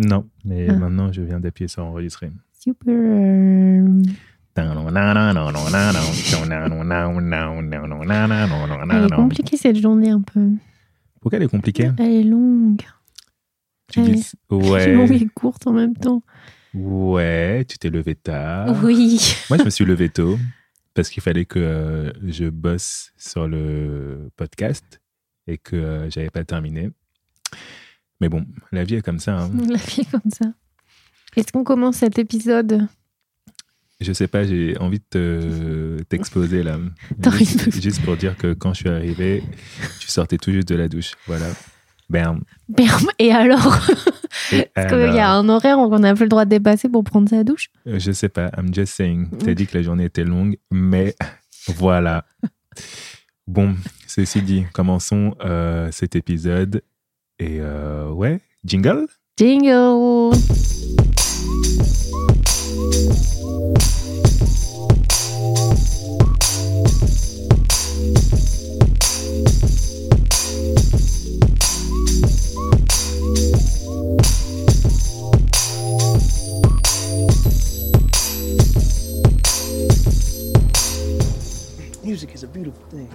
Non, mais Ah. maintenant je viens d'appuyer sur enregistrer. Super. Elle est compliquée cette journée un peu. Pourquoi elle est compliquée? Elle est longue. Tu Elle dis est longue ouais, et courte en même temps. ouais, tu t'es levé tard. Oui. Moi, je me suis levé tôt parce qu'il fallait que euh, je bosse sur le podcast et que euh, j'avais pas terminé. Mais bon, la vie est comme ça. hein. La vie est comme ça. Est-ce qu'on commence cet épisode? Je sais pas, j'ai envie de te- t'exposer là. T'as envie Juste, juste pour dire que quand je suis arrivé, tu sortais tout juste de la douche. Voilà. Bam. Berm, Et alors? Parce qu'il y a un horaire qu'on n'a plus le droit de dépasser pour prendre sa douche? Euh, Je sais pas, I'm just saying. Mm. T'as dit que la journée était longue, mais voilà. Bon, ceci dit, commençons euh, cet épisode. Et euh, ouais, jingle Jingle Music is a beautiful thing.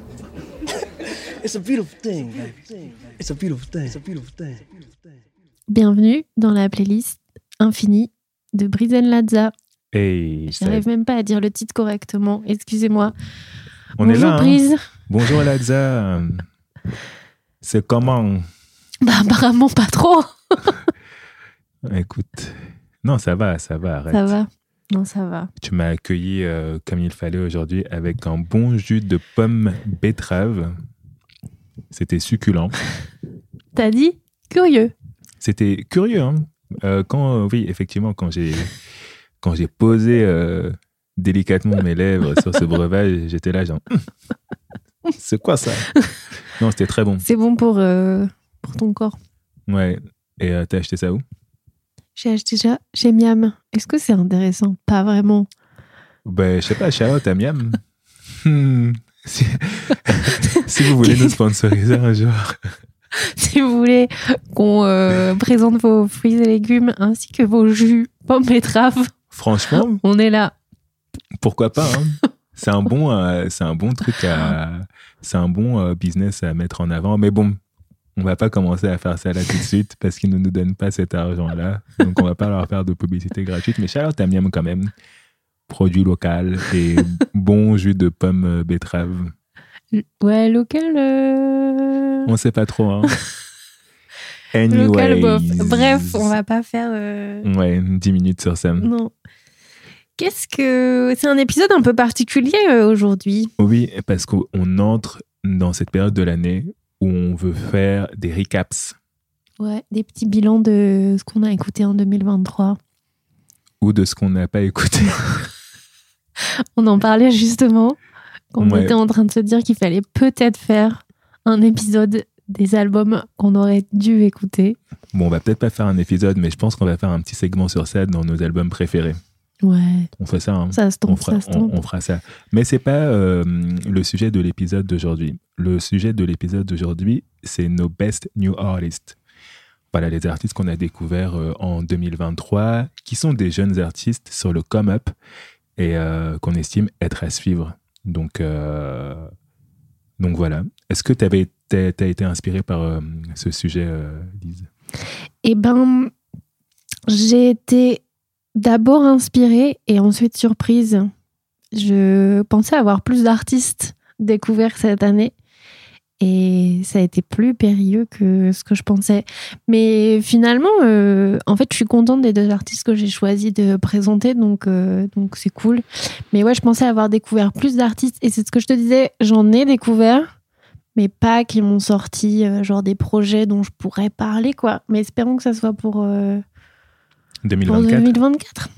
It's a beautiful thing. It's a beautiful thing. It's a beautiful thing. Bienvenue dans la playlist infinie de Brizen Lazza. Hey, Je n'arrive même pas à dire le titre correctement, excusez-moi. on Bonjour est là. hein. Brise. Bonjour Ladza. C'est comment? Bah apparemment pas trop. Écoute, non, ça va, ça va, arrête. Ça va Non, ça va. Tu m'as accueilli euh, comme il fallait aujourd'hui avec un bon jus de pomme betterave. C'était succulent. T'as dit Curieux. C'était curieux. Hein Euh, quand, euh, oui, effectivement, quand j'ai quand j'ai posé euh, délicatement mes lèvres sur ce breuvage, j'étais là genre, Hum, c'est quoi ça? Non, c'était très bon. C'est bon pour, euh, pour ton corps. Ouais. Et t'as acheté ça où? J'ai acheté ça chez Miam. Est-ce que c'est intéressant? Pas vraiment. Ben, je sais pas, Charlotte à Miam? Si... si vous voulez nous sponsoriser un jour. si vous voulez qu'on euh, présente vos fruits et légumes ainsi que vos jus pommes betterave, Franchement, on est là. pourquoi pas hein. C'est un bon, euh, c'est un bon truc à, c'est un bon euh, business à mettre en avant. Mais bon, on va pas commencer à faire ça là tout de suite parce qu'ils ne nous donnent pas cet argent-là. Donc on va pas leur faire de publicité gratuite. Mais Charlotte à Miam quand même, produit local et bon jus de pomme euh, betterave. Ouais, local. euh, On sait pas trop. Hein. Local. Bref, on va pas faire. euh, Ouais, 10 minutes sur ça. Non. Qu'est-ce que. C'est un épisode un peu particulier euh, aujourd'hui? Oui, parce qu'on entre dans cette période de l'année où on veut faire des recaps Ouais, des petits bilans de ce qu'on a écouté en 2023. Ou de ce qu'on n'a pas écouté. On en parlait justement quand on était en train de se dire qu'il fallait peut-être faire un épisode des albums qu'on aurait dû écouter. Bon, on va peut-être pas faire un épisode, mais je pense qu'on va faire un petit segment sur ça dans nos albums préférés. Ouais, On fait ça, hein ça se on tente, fera, ça se on, tente. on fera ça. Mais c'est pas euh, le sujet de l'épisode d'aujourd'hui. Le sujet de l'épisode d'aujourd'hui, c'est nos best new artists. Voilà les artistes qu'on a découverts euh, en 2023, qui sont des jeunes artistes sur le come-up et euh, qu'on estime être à suivre. Donc, euh, donc voilà. Est-ce que tu as, été inspiré par ce sujet, Lise? Eh ben, j'ai été d'abord inspirée et ensuite surprise. Je pensais avoir plus d'artistes découverts cette année et ça a été plus périlleux que ce que je pensais. Mais finalement, euh, en fait, je suis contente des deux artistes que j'ai choisi de présenter, donc euh, donc c'est cool. Mais ouais, je pensais avoir découvert plus d'artistes et c'est ce que je te disais, j'en ai découvert. Mais pas qui m'ont sorti euh, genre des projets dont je pourrais parler quoi. Mais espérons que ça soit pour, euh, pour 2024 2024.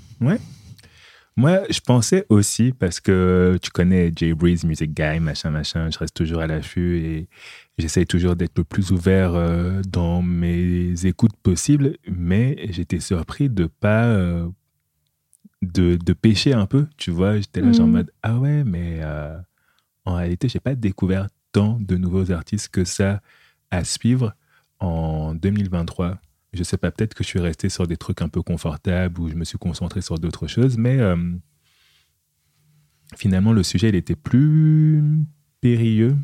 Moi, je pensais aussi, parce que tu connais Jay Breeze, Music Guy, machin, machin, je reste toujours à l'affût et j'essaye toujours d'être le plus ouvert euh, dans mes écoutes possibles, mais j'étais surpris de pas. euh, de, de pêcher un peu, tu vois. J'étais là, genre en Mhm. mode, ah ouais, mais euh, en réalité, j'ai pas découvert tant de nouveaux artistes que ça à suivre en 2023. Je sais pas, peut-être que je suis resté sur des trucs un peu confortables ou je me suis concentré sur d'autres choses, mais euh, finalement, le sujet, il était plus périlleux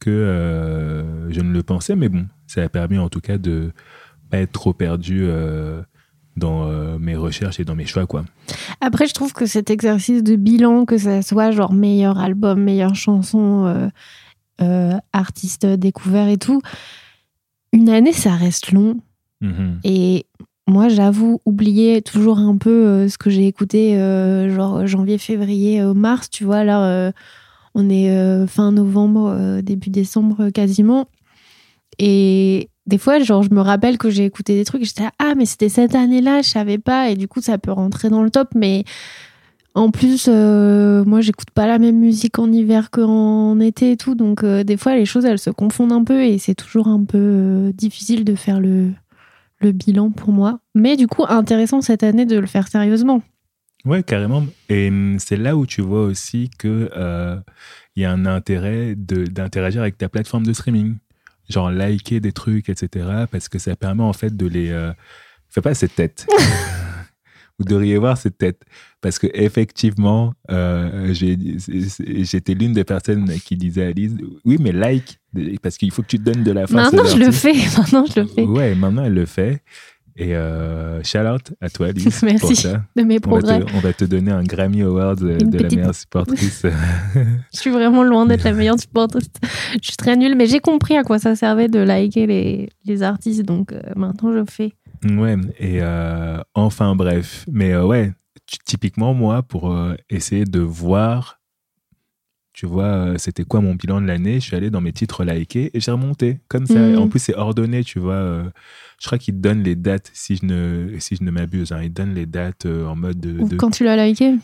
que euh, je ne le pensais, mais bon, ça a permis en tout cas de pas être trop perdu euh, dans mes recherches et dans mes choix, quoi. Après, je trouve que cet exercice de bilan, que ça soit genre meilleur album, meilleure chanson, artiste découvert et tout, une année, ça reste long. Mhm. Et moi, j'avoue, oublier toujours un peu euh, ce que j'ai écouté, euh, genre janvier, février, euh, mars, tu vois, là, on est fin novembre, début décembre quasiment. Et des fois, genre, je me rappelle que j'ai écouté des trucs, et j'étais ah, mais c'était cette année-là, je savais pas, et du coup, ça peut rentrer dans le top, mais en plus, moi, j'écoute pas la même musique en hiver qu'en été et tout, donc des fois, les choses, elles se confondent un peu, et c'est toujours un peu difficile de faire le, le bilan pour moi. Mais du coup, intéressant cette année de le faire sérieusement. Ouais, carrément. Et hum, c'est là où tu vois aussi que euh, il y a un intérêt de- d'interagir avec ta plateforme de streaming. Genre liker des trucs, etc. Parce que ça permet en fait de les... Euh... Fais pas cette tête. Vous devriez voir cette tête. Parce que effectivement, euh, j'étais l'une des personnes qui disait à Alice, oui, mais like, parce qu'il faut que tu te donnes de la force. Maintenant, je le fais. Maintenant, je le fais. Ouais, maintenant elle le fait. Et euh, shout out à toi, Alice, pour ça. De mes On va, progrès. te, on va te donner un Grammy Award de, Une de la meilleure supportrice. Je suis vraiment loin d'être la meilleure supporteuse. Je suis très nulle, mais j'ai compris à quoi ça servait de liker les, les artistes, donc euh, maintenant je fais. ouais, et euh, enfin bref. Mais euh, ouais, typiquement, moi, pour euh, essayer de voir, tu vois, euh, c'était quoi mon bilan de l'année, je suis allé dans mes titres likés et j'ai remonté comme ça. Mhm. En plus, c'est ordonné, tu vois. euh, je crois qu'il te donne les dates, si je ne, si je ne m'abuse. Hein, il donne les dates en mode de, Ou de quand tu l'as liké?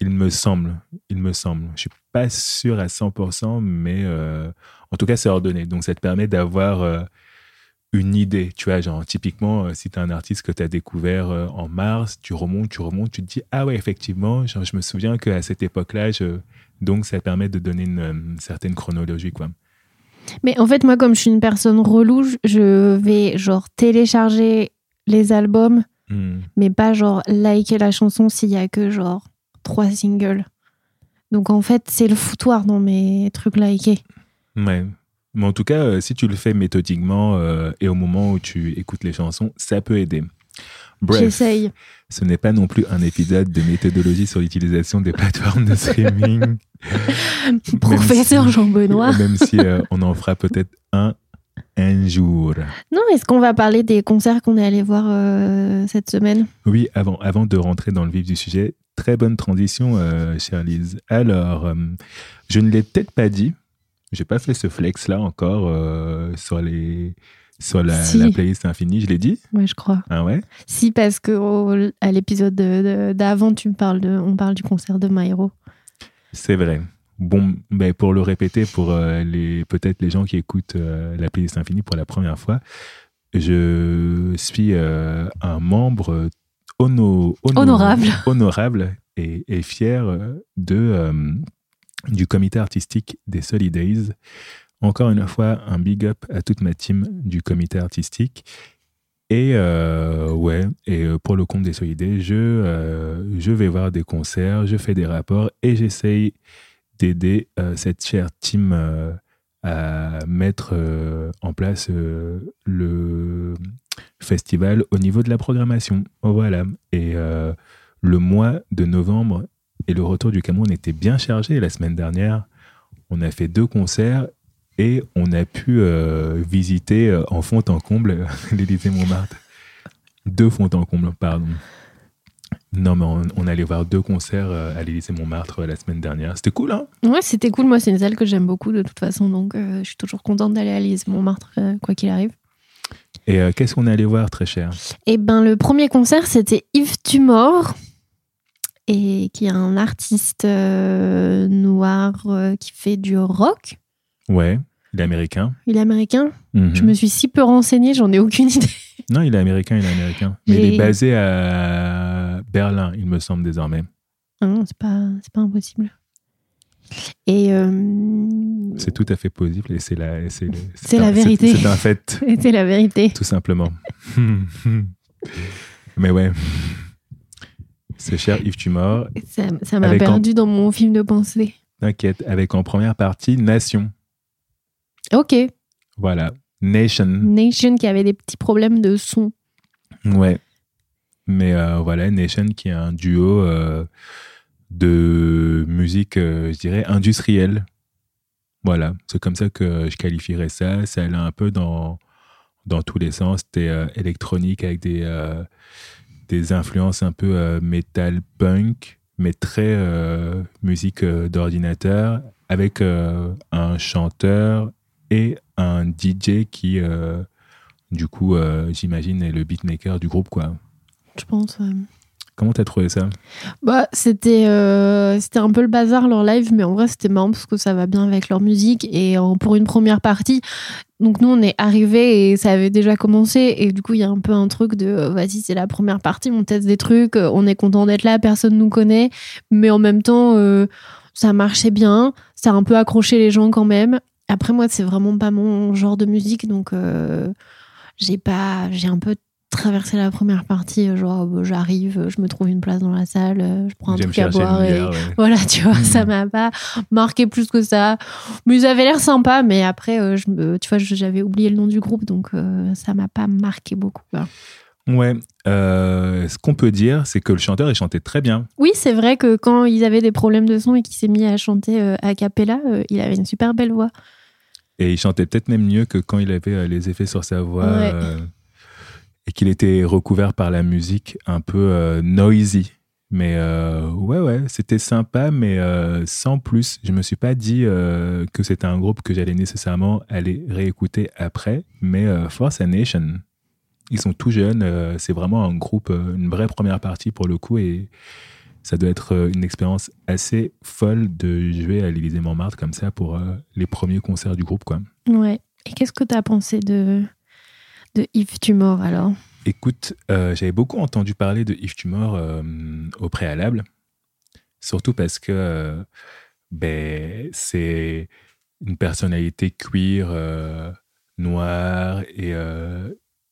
Il me semble, il me semble. Je suis pas sûr à 100%, mais en tout cas, c'est ordonné. Donc, ça te permet d'avoir une idée. Tu vois, genre, typiquement, euh, si tu as un artiste que tu as découvert euh, en mars, tu remontes, tu remontes, tu te dis, ah ouais, effectivement, genre, je me souviens qu'à cette époque-là, je... donc ça permet de donner une, euh, certaine chronologie, quoi. Mais en fait, moi, comme je suis une personne relou, je- je vais genre télécharger les albums, Hmm. mais pas genre liker la chanson s'il y a que genre trois singles. Donc en fait, c'est le foutoir dans mes trucs likés. Ouais. Mais en tout cas, euh, si tu le fais méthodiquement euh, et au moment où tu écoutes les chansons, ça peut aider. Bref. J'essaye. Ce n'est pas non plus un épisode de méthodologie sur l'utilisation des plateformes de streaming. Professeur si- Jean-Benoît. Même si euh, on en fera peut-être un un jour. Non, est-ce qu'on va parler des concerts qu'on est allé voir euh, cette semaine? Oui, avant, avant de rentrer dans le vif du sujet, très bonne transition, euh, chère Lise. Alors, euh, je ne l'ai peut-être pas dit, j'ai pas fait ce flex-là encore euh, sur, les, sur la, Si. la playlist infinie, je l'ai dit? Ouais, je crois. Ah ouais? Si, parce que au- à l'épisode de- de- d'avant, tu me parles de, on parle du concert de Myro. C'est vrai. Bon, ben pour le répéter, pour euh, les peut-être les gens qui écoutent euh, la playlist infinie pour la première fois, je suis euh, un membre hono- hono- Honorable. honorable et, et fier de, du comité artistique des Solidays. Encore une fois, un big up à toute ma team du comité artistique. Et euh, ouais, et euh, pour le compte des Solidays, je, euh, je vais voir des concerts, je fais des rapports et j'essaye d'aider cette chère team à mettre en place le festival au niveau de la programmation. Voilà. Et le mois de novembre et le retour du Cameroun était bien chargé la semaine dernière. On a fait deux concerts et on a pu euh, visiter euh, en fond en comble l'Élysée Montmartre. Deux fonds en comble, pardon. Non, mais on, on allait voir deux concerts euh, à l'Élysée Montmartre la semaine dernière. C'était cool, hein? Ouais, c'était cool. Moi, c'est une salle que j'aime beaucoup de toute façon, donc euh, je suis toujours contente d'aller à Lise Montmartre, euh, quoi qu'il arrive. Et qu'est-ce qu'on est allé voir, très cher? Et ben, le premier concert, c'était Yves Tumor, et qui est un artiste euh, noir euh, qui fait du rock. Ouais, il est américain. Il est américain. Mhm. Je me suis si peu renseignée, j'en ai aucune idée. Non, il est américain, il est américain. Mais il est basé à Berlin, il me semble désormais. Ah non, c'est pas, c'est pas impossible. Et euh, C'est tout à fait possible et c'est la, c'est, C'est un- la vérité. C'est un fait, c'était la vérité. tout simplement. Mais ouais. C'est cher Yves Tumor. Ça ça m'a en- perdu dans mon film de pensée. T'inquiète, avec en première partie Nation. Ok. Voilà. Nation. Nation qui avait des petits problèmes de son. Ouais. Mais euh, voilà, Nation qui est un duo euh, de musique, euh, je dirais, industrielle. Voilà, c'est comme ça que je qualifierais ça. Ça allait un peu dans, dans tous les sens. C'était électronique avec des, des influences un peu euh, metal punk, mais très euh, musique euh, d'ordinateur, avec un chanteur et un DJ qui, du coup, j'imagine, est le beatmaker du groupe, quoi. Je pense. Comment t'as trouvé ça Bah, c'était euh, c'était un peu le bazar leur live, mais en vrai c'était marrant parce que ça va bien avec leur musique. Et euh, pour une première partie, donc nous on est arrivés et ça avait déjà commencé. Et du coup il y a un peu un truc de euh, vas-y c'est la première partie, on teste des trucs, on est content d'être là, personne nous connaît, mais en même temps ça marchait bien, ça a un peu accroché les gens quand même. Après moi c'est vraiment pas mon genre de musique, donc j'ai pas j'ai un peu traversé la première partie, euh, genre euh, j'arrive, euh, je me trouve une place dans la salle, je prends un truc à boire et ouais. voilà, tu vois, ça m'a pas marqué plus que ça. Mais ils avaient l'air sympas, mais après, je tu vois, j'avais oublié le nom du groupe, donc euh, ça m'a pas marqué beaucoup. Ouais. Euh, ce qu'on peut dire, c'est que le chanteur, il chantait très bien. Oui, c'est vrai que quand ils avaient des problèmes de son et qu'il s'est mis à chanter euh, a cappella, il avait une super belle voix. Et il chantait peut-être même mieux que quand il avait les effets sur sa voix. Ouais. Et qu'il était recouvert par la musique un peu euh, noisy. Mais euh, ouais, ouais, c'était sympa, mais euh, sans plus. Je me suis pas dit que c'était un groupe que j'allais nécessairement aller réécouter après. Mais Force and Nation, ils sont tout jeunes. c'est vraiment un groupe, une vraie première partie pour le coup. Et ça doit être une expérience assez folle de jouer à l'Élysée Montmartre comme ça pour les premiers concerts du groupe, quoi. Ouais. Et qu'est-ce que tu as pensé de, de Yves Tumor alors. Écoute, euh, j'avais beaucoup entendu parler de Yves Tumor euh, au préalable, surtout parce que euh, ben, c'est une personnalité queer, noire, et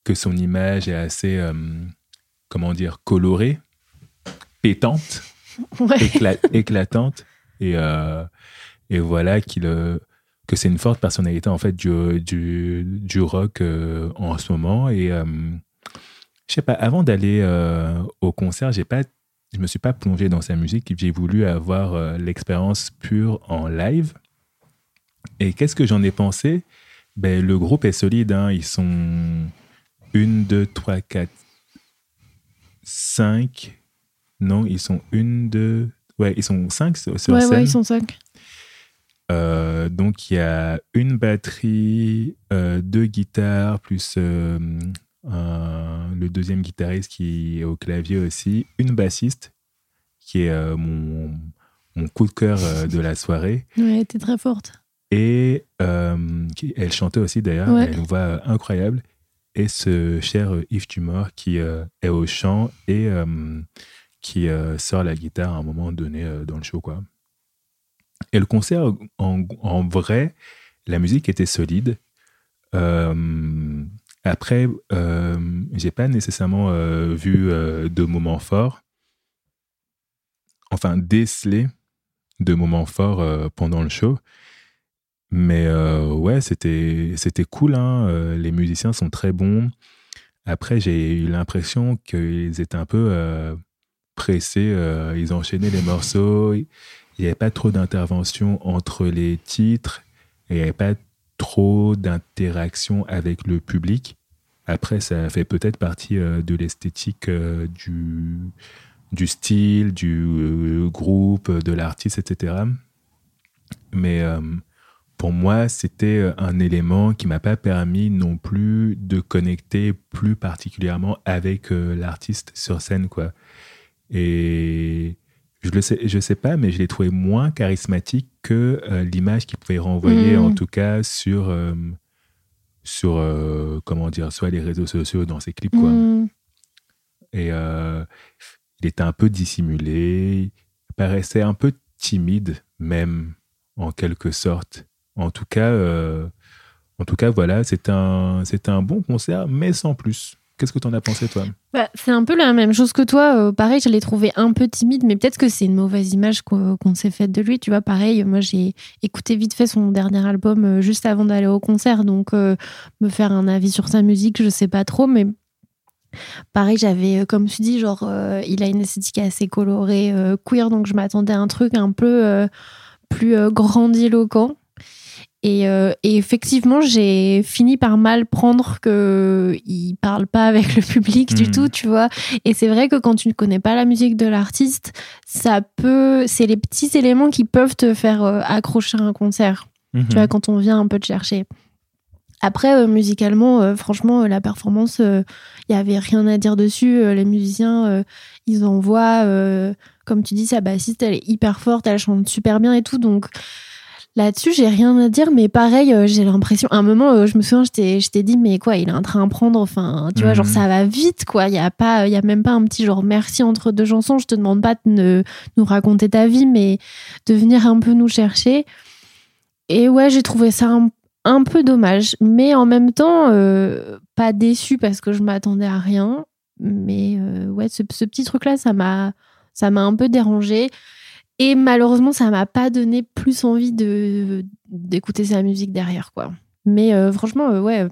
que son image est assez, comment dire, colorée, pétante, Ouais. écla- éclatante, et, et voilà qu'il... que c'est une forte personnalité en fait du, du, du rock euh, en ce moment et euh, je sais pas, avant d'aller euh, au concert, j'ai pas, je me suis pas plongé dans sa musique. J'ai voulu avoir l'expérience pure en live. Et qu'est-ce que j'en ai pensé? Ben, Le groupe est solide. hein. Ils sont une, deux, trois, quatre, cinq. Non, ils sont une, deux. Ouais, ils sont cinq sur, sur ouais, scène. ouais, ils sont cinq. Euh, donc il y a une batterie, euh, deux guitares, plus euh, un- le deuxième guitariste qui est au clavier aussi, une bassiste qui est mon, mon coup de cœur de la soirée. Ouais, elle était très forte. Et qui- elle chantait aussi d'ailleurs, Ouais. elle a une voix incroyable. Et ce cher Yves Tumor qui est au chant et qui sort la guitare à un moment donné dans le show. Quoi. Et le concert, en, vrai, la musique était solide. Euh, après, euh, j'ai pas nécessairement euh, vu euh, de moments forts. Enfin, décelé de moments forts pendant le show. Mais ouais, c'était cool. hein. Les musiciens sont très bons. Après, j'ai eu l'impression qu'ils étaient un peu pressés. ils enchaînaient les morceaux. Il n'y avait pas trop d'intervention entre les titres. Et il n'y avait pas trop d'interaction avec le public. Après, ça fait peut-être partie euh, de l'esthétique euh, du, du style, du euh, groupe, de l'artiste, etc. Mais pour moi, c'était un élément qui m'a pas permis non plus de connecter plus particulièrement avec l'artiste sur scène, quoi. Et je le sais, je sais pas, mais je l'ai trouvé moins charismatique que euh, l'image qu'il pouvait renvoyer, en tout cas sur euh, sur euh, comment dire, soit les réseaux sociaux dans ses clips, quoi. Mm. Et il était un peu dissimulé, il paraissait un peu timide même. en quelque sorte. En tout cas, en tout cas voilà, c'est un, c'est un bon concert, mais sans plus. Qu'est-ce que tu en as pensé, toi Bah, c'est un peu la même chose que toi. Euh, pareil, je l'ai trouvé un peu timide, mais peut-être que c'est une mauvaise image qu'on s'est faite de lui. Tu vois, pareil, moi j'ai écouté vite fait son dernier album euh, juste avant d'aller au concert, donc euh, me faire un avis sur sa musique, je sais pas trop, mais pareil, j'avais, comme tu dis, genre, il a une esthétique assez colorée, queer, donc je m'attendais à un truc un peu plus grandiloquent. Et, euh, et effectivement, j'ai fini par mal prendre que il parle pas avec le public du Mhm. tout, tu vois. Et c'est vrai que quand tu ne connais pas la musique de l'artiste, ça peut, c'est les petits éléments qui peuvent te faire euh, accrocher à un concert. Mhm. Tu vois, quand on vient un peu te chercher. Après, euh, musicalement, euh, franchement, euh, la performance, il y avait rien à dire dessus. Les musiciens, ils envoient, comme tu dis, sa bassiste, elle est hyper forte, elle chante super bien et tout. Donc là-dessus, j'ai rien à dire. Mais pareil, euh, j'ai l'impression, à un moment, euh, je me souviens, je t'ai dit, mais quoi, il est en train de prendre, enfin, tu vois, Mhm. genre, ça va vite, quoi. Il y a pas, il y a même pas un petit genre merci entre deux chansons. Je te demande pas de ne- nous raconter ta vie, mais de venir un peu nous chercher. Et ouais, j'ai trouvé ça un, un peu dommage, mais en même temps, euh, pas déçu parce que je m'attendais à rien. Mais ouais, ce, ce petit truc-là, ça m'a, ça m'a un peu dérangé. Et malheureusement, ça m'a pas donné plus envie de d'écouter sa musique derrière, quoi. Mais euh, franchement, euh, ouais, euh,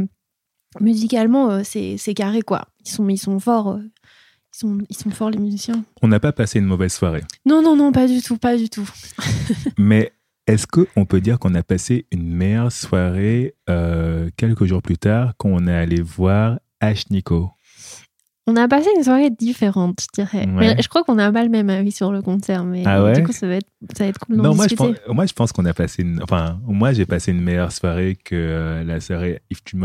musicalement, c'est c'est carré, quoi. Ils sont, ils sont forts. ils sont, ils sont forts, les musiciens. On n'a pas passé une mauvaise soirée. Non, non, non, pas du tout, pas du tout. Mais est-ce qu'on peut dire qu'on a passé une meilleure soirée euh, quelques jours plus tard quand on est allé voir Ash Nico? On a passé une soirée différente, je dirais. Ouais. Mais je crois qu'on n'a pas le même avis sur le concert, mais Ah ouais du coup, ça va être, ça va être cool Non, moi je, pense, moi je pense qu'on a passé une. Enfin, moi j'ai passé une meilleure soirée que euh, la soirée If Tu.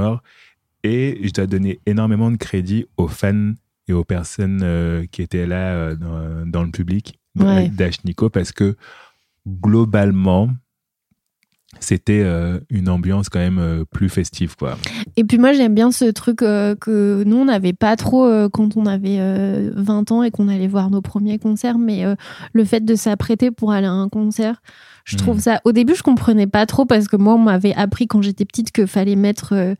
Et je dois donner énormément de crédit aux fans et aux personnes euh, qui étaient là euh, dans, dans le public Ouais. d'Ash Nico parce que globalement, c'était euh, une ambiance quand même euh, plus festive, quoi. Et puis moi, j'aime bien ce truc euh, que nous, on n'avait pas trop quand on avait euh, 20 ans et qu'on allait voir nos premiers concerts, mais le fait de s'apprêter pour aller à un concert, je trouve Mhm. ça... Au début, je comprenais pas trop parce que moi, on m'avait appris quand j'étais petite qu'il fallait mettre euh,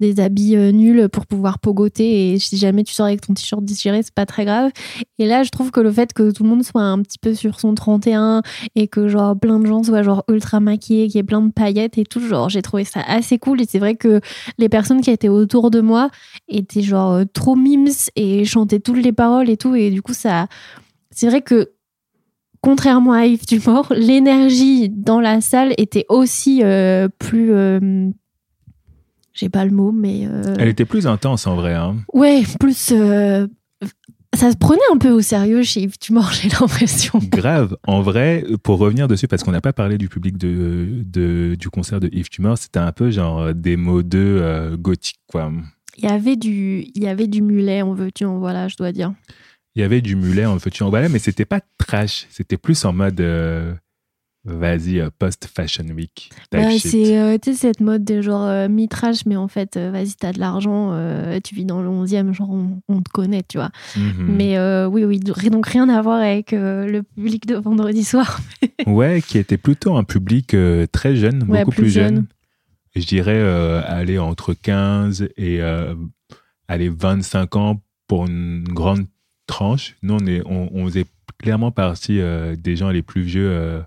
des habits euh, nuls pour pouvoir pogoter et si jamais tu sors avec ton t-shirt déchiré, c'est pas très grave. Et là, je trouve que le fait que tout le monde soit un petit peu sur son 31 et que genre plein de gens soient genre ultra maquillés, qu'il y ait plein de paillettes et tout, genre j'ai trouvé ça assez cool et c'est vrai que les personnes qui étaient autour de moi étaient genre trop mimes et chantaient toutes les paroles et tout et du coup ça c'est vrai que contrairement à Yves Dumort l'énergie dans la salle était aussi euh, plus euh, j'ai pas le mot mais euh, Elle était plus intense en vrai. Hein. ouais plus ça se prenait un peu au sérieux chez Yves Dumort j'ai l'impression Grave. En vrai, pour revenir dessus, parce qu'on n'a pas parlé du public de, de- du concert de Yves Tumor, c'était un peu genre des mots de gothique, quoi. il y avait du il y avait du mulet en veux-tu en voilà je dois dire Il y avait du mulet en veux-tu en voilà, mais c'était pas trash. C'était plus en mode euh, vas-y, euh, post-fashion week. shit. c'est euh, cette mode de genre euh, mitrache, mais en fait, vas-y, t'as de l'argent, tu vis dans le 11e, genre on, on te connaît, tu vois. Mhm. Mais oui, oui, donc rien à voir avec le public de vendredi soir. Ouais, qui était plutôt un public très jeune, Ouais, beaucoup plus plus, jeune. jeune. Je dirais aller entre 15 et aller 25 ans pour une grande tranche. Nous, on, est, on, on faisait clairement partie euh, des gens les plus vieux euh,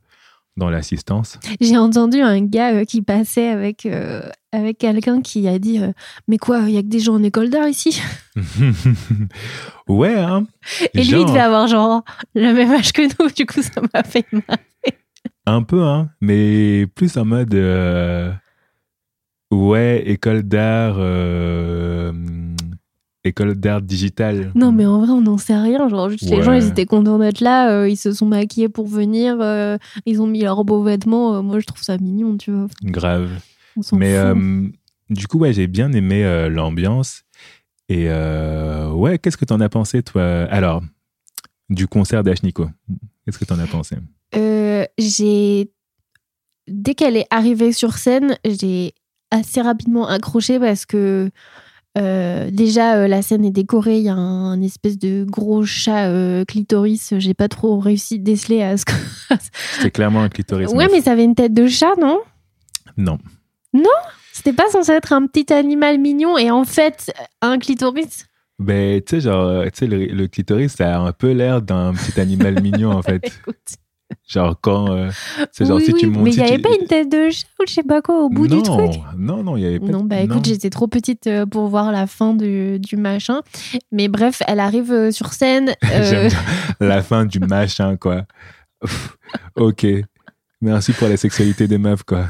dans l'assistance. J'ai entendu un gars euh, qui passait avec, avec quelqu'un qui a dit Mais quoi, il y a que des gens en école d'art ici? Ouais, hein Et lui, il devait avoir genre le même âge que nous, du coup, ça m'a fait mal. Un peu, hein, mais plus en mode. ouais, école d'art. École d'art digitale. Non, mais en vrai, on n'en sait rien. Genre, juste les gens, ils étaient contents d'être là, euh, ils se sont maquillés pour venir, euh, ils ont mis leurs beaux vêtements. euh, moi, je trouve ça mignon, tu vois. Grave. On Mais fout. euh, du coup, ouais, j'ai bien aimé euh, l'ambiance. Et euh, ouais, qu'est-ce que t'en as pensé, toi? Alors, du concert d'Ashniko, qu'est-ce que t'en as pensé? Euh, j'ai. Dès qu'elle est arrivée sur scène, j'ai assez rapidement accroché parce que Euh, déjà, euh, la scène est décorée. Il y a un, espèce de gros chat euh, clitoris. J'ai pas trop réussi à déceler à ce que. C'est clairement un clitoris. ouais, mais ça avait une tête de chat, non? Non. C'était pas censé être un petit animal mignon et en fait, un clitoris? Ben, tu sais, genre, tu sais, le, le clitoris, ça a un peu l'air d'un petit animal mignon, en fait. Écoute. Genre, quand. euh, c'est genre, Oui, si tu montes. Mais il n'y avait tu- pas une tête de chat ou je sais pas quoi au bout non, du truc. Non, non, il y avait pas. Non, bah écoute, j'étais trop petite euh, pour voir la fin du, du machin. Mais bref, elle arrive euh, sur scène. euh, la fin du machin, quoi. Ok. Merci pour la sexualité des meufs, quoi.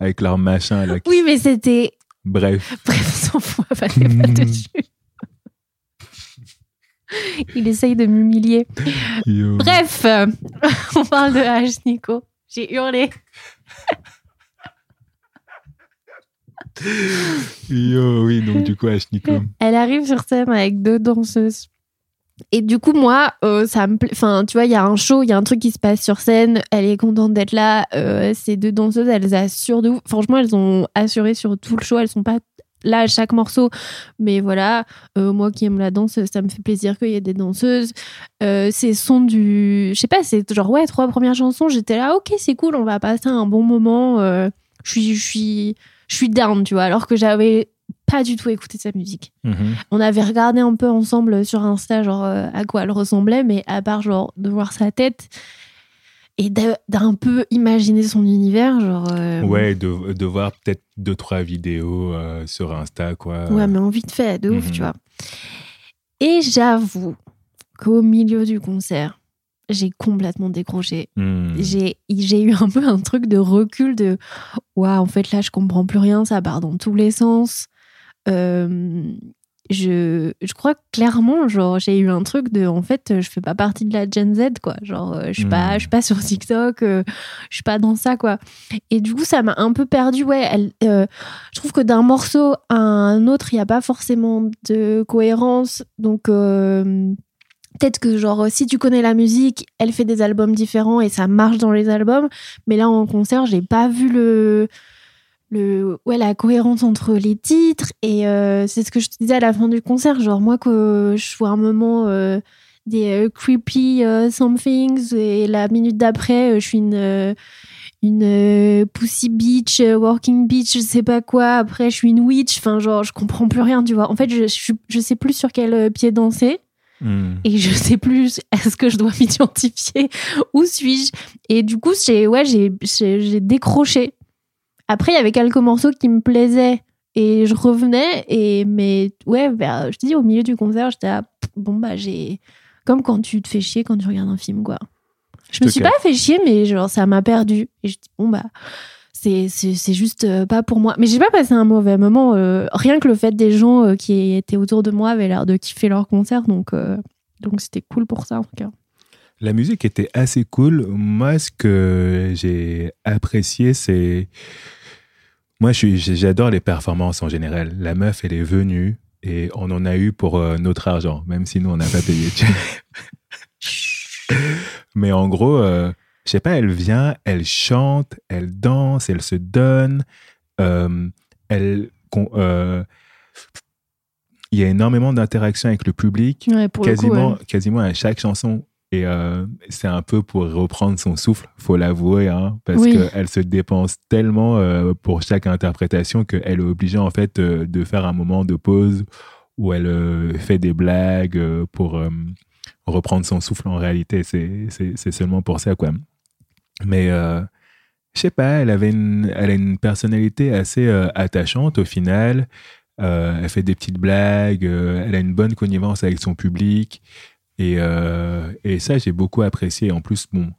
Avec leur machin, là. qui- oui, mais c'était. Bref. Bref, on s'en fout, pas dessus. Il essaye de m'humilier. Bref, on parle de H, Nico. J'ai hurlé. Yo, oui, donc du coup, Ashnico. Elle arrive sur scène avec deux danseuses. Et du coup, moi, euh, ça me plaît. Enfin, tu vois, il y a un show, il y a un truc qui se passe sur scène. Elle est contente d'être là. Euh, ces deux danseuses, elles assurent de ouf. Franchement, elles ont assuré sur tout le show. Elles sont pas là chaque morceau. Mais voilà, euh, moi qui aime la danse, ça me fait plaisir qu'il y ait des danseuses. Euh, ces sons du. Je sais pas, c'est genre, ouais, trois premières chansons. J'étais là, ok, c'est cool, on va passer un bon moment. Euh, Je suis, je suis, je suis down, tu vois. Alors que j'avais pas du tout écouté sa musique. Mhm. On avait regardé un peu ensemble sur Insta, genre euh, à quoi elle ressemblait, mais à part genre de voir sa tête et d'un peu imaginer son univers, genre. euh, Ouais, de, de voir peut-être deux, trois vidéos euh, sur Insta, quoi. Ouais, mais en vite fait, de ouf, Mhm. tu vois. Et j'avoue qu'au milieu du concert, j'ai complètement décroché. Hmm. J'ai j'ai eu un peu un truc de recul de waouh, en fait là, je comprends plus rien, ça part dans tous les sens. Euh, je, je crois clairement, genre, j'ai eu un truc de en fait, je fais pas partie de la Gen Z, quoi. Genre, euh, je suis pas, je suis pas sur TikTok, euh, je suis pas dans ça, quoi. Et du coup, ça m'a un peu perdu, ouais. Elle, euh, je trouve que d'un morceau à un autre, il n'y a pas forcément de cohérence. Donc, euh, peut-être que, genre, si tu connais la musique, elle fait des albums différents et ça marche dans les albums. Mais là, en concert, j'ai pas vu le. Le, ouais, la cohérence entre les titres et euh, c'est ce que je te disais à la fin du concert genre moi que je vois un moment euh, des euh, creepy euh, somethings et la minute d'après euh, je suis une euh, une pussy beach working beach je sais pas quoi. Après je suis une witch. Enfin genre je comprends plus rien tu vois. En fait je, je, je sais plus sur quel pied danser Hmm. et je sais plus est-ce que je dois m'identifier où suis-je. Et du coup j'ai ouais j'ai décroché après il y avait quelques morceaux qui me plaisaient et je revenais et mais ouais je te dis au milieu du concert j'étais pff, bon bah j'ai comme quand tu te fais chier quand tu regardes un film quoi je me suis pas fait chier mais genre ça m'a perdu et je dis bon bah c'est c'est juste euh, pas pour moi mais j'ai pas passé un mauvais moment euh, rien que le fait des gens euh, qui étaient autour de moi avaient l'air de kiffer leur concert donc euh, donc c'était cool pour ça en tout cas La musique était assez cool. Moi, ce que j'ai apprécié, c'est. Moi, j'adore les performances en général. La meuf, elle est venue et on en a eu pour euh, notre argent, même si nous, on n'a pas payé. Mais en gros, euh, je sais pas, elle vient, elle chante, elle danse, elle se donne. euh, elle. euh, il y a énormément d'interactions avec le public ouais quasiment, le coup ouais. quasiment à chaque chanson. Et euh, c'est un peu pour reprendre son souffle, faut l'avouer, hein, parce Oui. qu'elle se dépense tellement euh, pour chaque interprétation qu'elle est obligée en fait euh, de faire un moment de pause où elle fait des blagues pour reprendre son souffle. En réalité, c'est seulement pour ça, quoi. Mais je sais pas, elle avait une, elle a une personnalité assez attachante au final. Elle fait des petites blagues, elle a une bonne connivence avec son public. Et, euh, et ça, j'ai beaucoup apprécié. En plus, bon,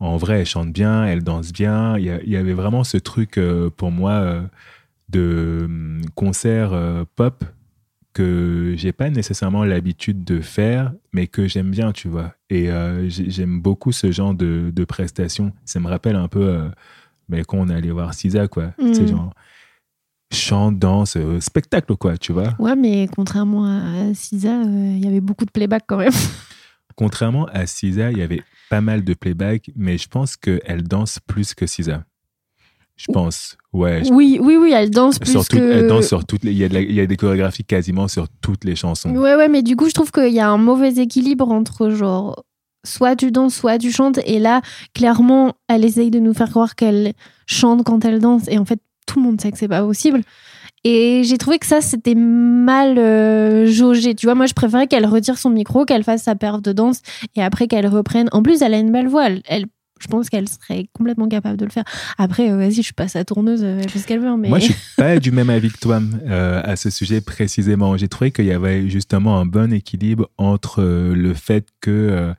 en vrai, elle chante bien, elle danse bien. Il y, avait vraiment ce truc euh, pour moi euh, de hum, concert pop que j'ai pas nécessairement l'habitude de faire, mais que j'aime bien, tu vois. Et j'ai- j'aime beaucoup ce genre de, de prestations. Ça me rappelle un peu mais quand on allait voir Cisa, quoi. Mm. C'est genre chant, danse, euh, spectacle, quoi, tu vois. Ouais, mais contrairement à Cisa, euh, il y avait beaucoup de playback quand même. Contrairement à Cisa, il y avait pas mal de playback, mais je pense qu'elle danse plus que Cisa. je pense. Ouais. je- Oui, oui, oui, elle danse plus sur que. elle danse sur toutes les. Il y, a de la- il y a des chorégraphies quasiment sur toutes les chansons. Ouais, ouais, mais du coup, je trouve qu'il y a un mauvais équilibre entre genre. Soit tu danses, soit tu chantes. Et là, clairement, elle essaye de nous faire croire qu'elle chante quand elle danse. Et en fait, tout le monde sait que c'est pas possible. Et j'ai trouvé que ça, c'était mal euh, jaugé. Tu vois, moi, je préférais qu'elle retire son micro, qu'elle fasse sa perf de danse et après qu'elle reprenne. En plus, elle a une belle voix. Elle, elle- je pense qu'elle serait complètement capable de le faire. Après, euh, vas-y, je suis pas sa tourneuse, euh, elle fait ce qu'elle veut. hein, Mais... Moi, je suis pas du même avis que toi euh, à ce sujet précisément. J'ai trouvé qu'il y avait justement un bon équilibre entre le fait que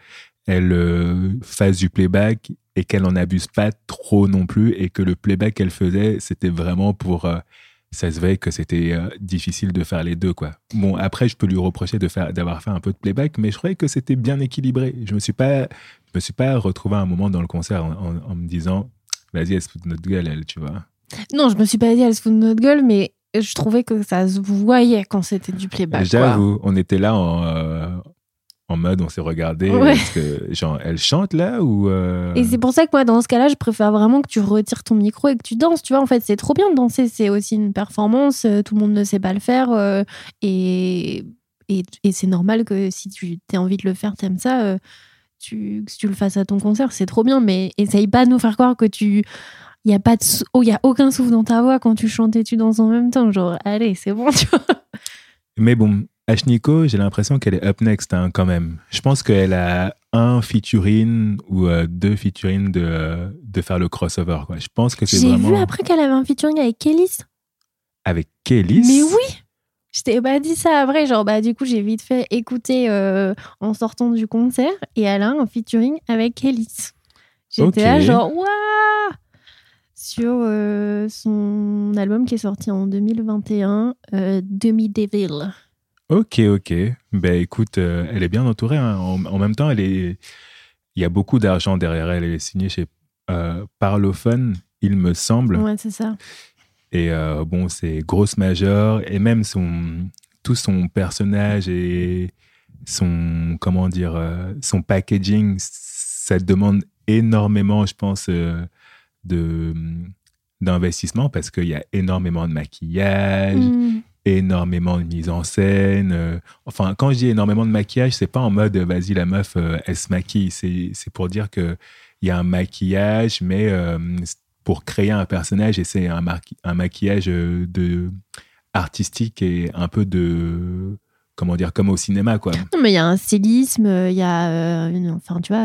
elle fasse du playback et qu'elle en abuse pas trop non plus et que le playback qu'elle faisait, c'était vraiment pour euh, ça se voyait que c'était euh, difficile de faire les deux quoi. Bon après je peux lui reprocher de faire d'avoir fait un peu de playback mais je trouvais que c'était bien équilibré. Je me suis pas je me suis pas retrouvé à un moment dans le concert en, en- en me disant vas-y elle se fout de notre gueule elle tu vois. Non, je me suis pas dit elle se fout de notre gueule, mais je trouvais que ça se voyait quand c'était du playback. quoi. J'avoue, on était là en, euh, en mode, on s'est regardé. Ouais. Est-ce que, genre, elle chante là ou. euh, Et c'est pour ça que moi, dans ce cas-là, je préfère vraiment que tu retires ton micro et que tu danses. Tu vois, en fait, c'est trop bien de danser. C'est aussi une performance. euh, Tout le monde ne sait pas le faire. euh, et et, et c'est normal que si tu as envie de le faire, t'aimes ça. euh, tu, que tu le fasses à ton concert, c'est trop bien. Mais essaye pas de nous faire croire que tu. Il n'y a, pas de sou- oh, y a aucun souffle dans ta voix quand tu chantes et tu danses en même temps. Genre, allez, c'est bon, tu vois. Mais bon, Ashniko, j'ai l'impression qu'elle est up next hein, quand même. Je pense qu'elle a un featuring ou euh, deux featuring de, euh, de faire le crossover. Quoi. Je pense que c'est J'ai vraiment. vu après qu'elle avait un featuring avec Kélis. Avec Kélis. Mais oui Je t'ai pas dit ça après, genre bah du coup j'ai vite fait écouter euh, en sortant du concert et elle a un featuring avec Kélis. J'étais là genre waouh sur son album qui est sorti en 2021, euh, Demi Devil. Ok, ok. Ben écoute, euh, elle est bien entourée. hein. En, en même temps, elle est... il y a beaucoup d'argent derrière elle. Elle est signée chez euh, Parlophone, il me semble. Ouais, c'est ça. Et euh, bon, c'est grosse majeure. Et même son, tout son personnage et son, comment dire, son packaging, ça demande énormément, je pense, de d'investissement parce qu'il y a énormément de maquillage, Mm. Énormément de mise en scène. euh, enfin, quand je dis énormément de maquillage, c'est pas en mode vas-y la meuf euh, elle se maquille. C'est c'est pour dire que il y a un maquillage, mais euh, pour créer un personnage et c'est un, maquillage de artistique et un peu de comment dire comme au cinéma quoi. Non, mais il y a un stylisme, il y a, une- enfin, tu vois,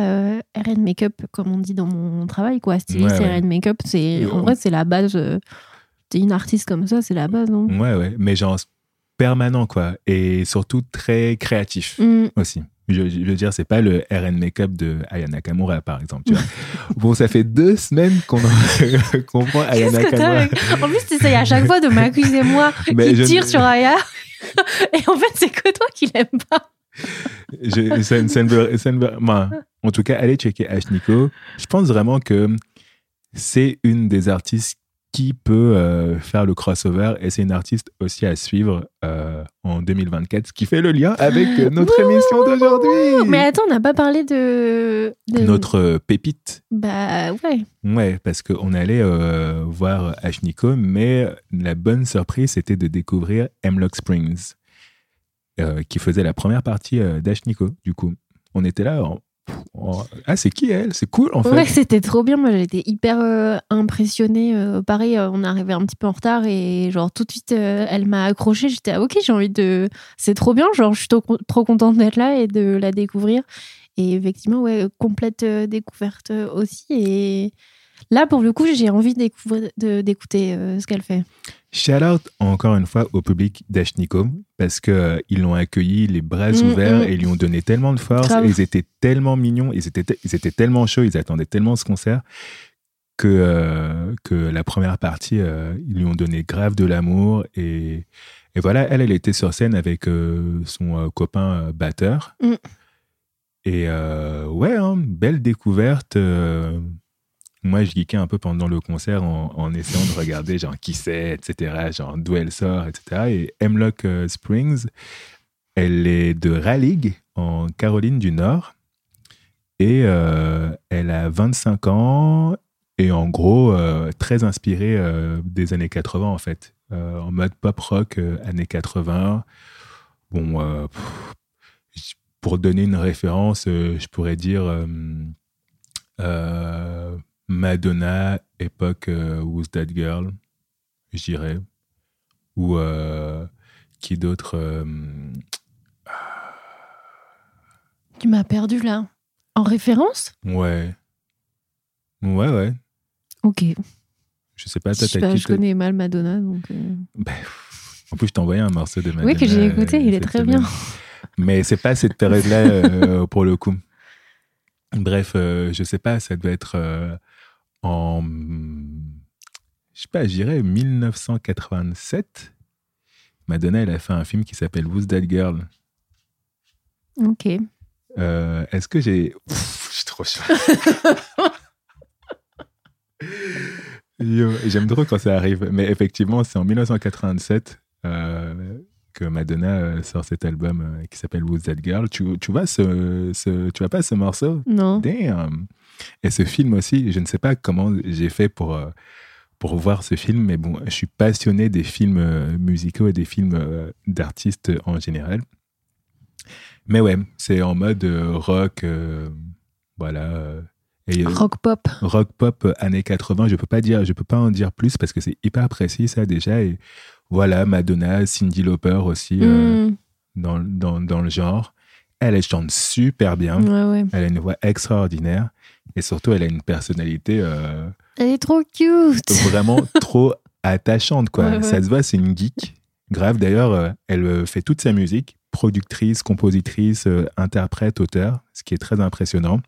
RN Makeup, comme on dit dans mon travail, quoi. Styliste Ouais, ouais. RN Makeup, c'est, en vrai, c'est la base. Une artiste comme ça, c'est la base, non? Ouais ouais, mais genre permanent quoi et surtout très créatif. Mm. aussi. Je, je veux dire, c'est pas le RN Makeup de Aya Nakamura, par exemple. Tu vois. bon, ça fait deux semaines qu'on qu'on prend Aya Qu'est-ce que t'as Nakamura. avec... En plus, t'essayes à chaque fois de m'accuser moi Mais qui tire sur Aya. Et en fait, c'est que toi qui l'aime pas. Je- ça ça ne veut- ça ne veut- moi, en tout cas, allez checker Ashniko. Je pense vraiment que c'est une des artistes qui peut euh, faire le crossover et c'est une artiste aussi à suivre euh, en 2024, ce qui fait le lien avec euh, notre émission d'aujourd'hui. Mais attends, on n'a pas parlé de. de- Notre euh, pépite. Bah ouais. Ouais, parce qu'on allait euh, voir Ashniko, mais la bonne surprise, c'était de découvrir Hemlock Springs, qui faisait la première partie d'Ashniko, du coup. On était là, ah, c'est qui elle? C'est cool, en fait. Ouais, c'était trop bien. Moi, j'étais hyper euh, impressionnée. Euh, pareil, euh, on est arrivé un petit peu en retard et genre tout de suite, elle m'a accroché. J'étais ah, ok, j'ai envie de. C'est trop bien. Genre, je suis trop, trop contente d'être là et de la découvrir. Et effectivement, ouais, complète découverte aussi. Et là, pour le coup, j'ai envie d'écouter ce qu'elle fait. Shout out encore une fois au public d'Ashniko, parce qu'ils l'ont accueilli les bras Mm, ouverts mm. et ils lui ont donné tellement de force. Et ils étaient tellement mignons, ils étaient, ils étaient tellement chauds, ils attendaient tellement ce concert que, euh, que la première partie, euh, ils lui ont donné grave de l'amour. Et, et voilà, elle, elle était sur scène avec euh, son euh, copain euh, batteur. Mm. Et euh, ouais, hein, belle découverte. Moi, je geekais un peu pendant le concert en, essayant de regarder genre qui c'est, etc., genre d'où elle sort, etc. Et Hemlock euh, Springs, elle est de Raleigh, en Caroline du Nord. Et euh, elle a 25 ans. Et en gros, euh, très inspiré euh, des années 80, en fait. En mode pop rock, années 80. Bon, pour donner une référence, je pourrais dire Madonna, époque euh, Who's That Girl, je dirais. Ou euh, qui d'autre euh, Tu m'as perdu là. En référence? Ouais. Ouais, ouais. Ok. Je sais pas, toi, Je, pas, je connais mal Madonna, donc. euh, Ben, en plus, je t'ai envoyé un morceau de Madonna. Oui, que j'ai écouté, il est très semaine. bien. Mais c'est pas cette période-là euh, pour le coup. Bref, euh, je sais pas, ça doit être en. Je sais pas, je dirais 1987. Madonna, elle a fait un film qui s'appelle Who's That Girl? Ok. Euh, Est-ce que j'ai. Je suis trop chaud. J'aime trop quand ça arrive. Mais effectivement, c'est en 1987 euh, que Madonna euh, sort cet album euh, qui s'appelle Who's That Girl. Tu, tu vois ce, ce- tu vois pas ce morceau? Non. Damn. Et ce film aussi, je ne sais pas comment j'ai fait pour, euh, pour voir ce film, mais bon, je suis passionné des films musicaux et des films d'artistes en général. Mais ouais, c'est en mode rock, euh, voilà. et, Rock pop. rock pop années 80, je peux pas dire, je peux pas en dire plus parce que c'est hyper précis ça déjà. Et voilà, Madonna, Cindy Lauper aussi euh, Hmm. dans, dans, dans le genre. Elle, elle chante super bien. Ouais, ouais. Elle a une voix extraordinaire et surtout, elle a une personnalité euh, Elle est trop cute. vraiment trop attachante. Quoi. Ouais. Ça se voit, c'est une geek. Grave, d'ailleurs, euh, elle fait toute sa musique, productrice, compositrice, euh, interprète, auteur, ce qui est très impressionnant.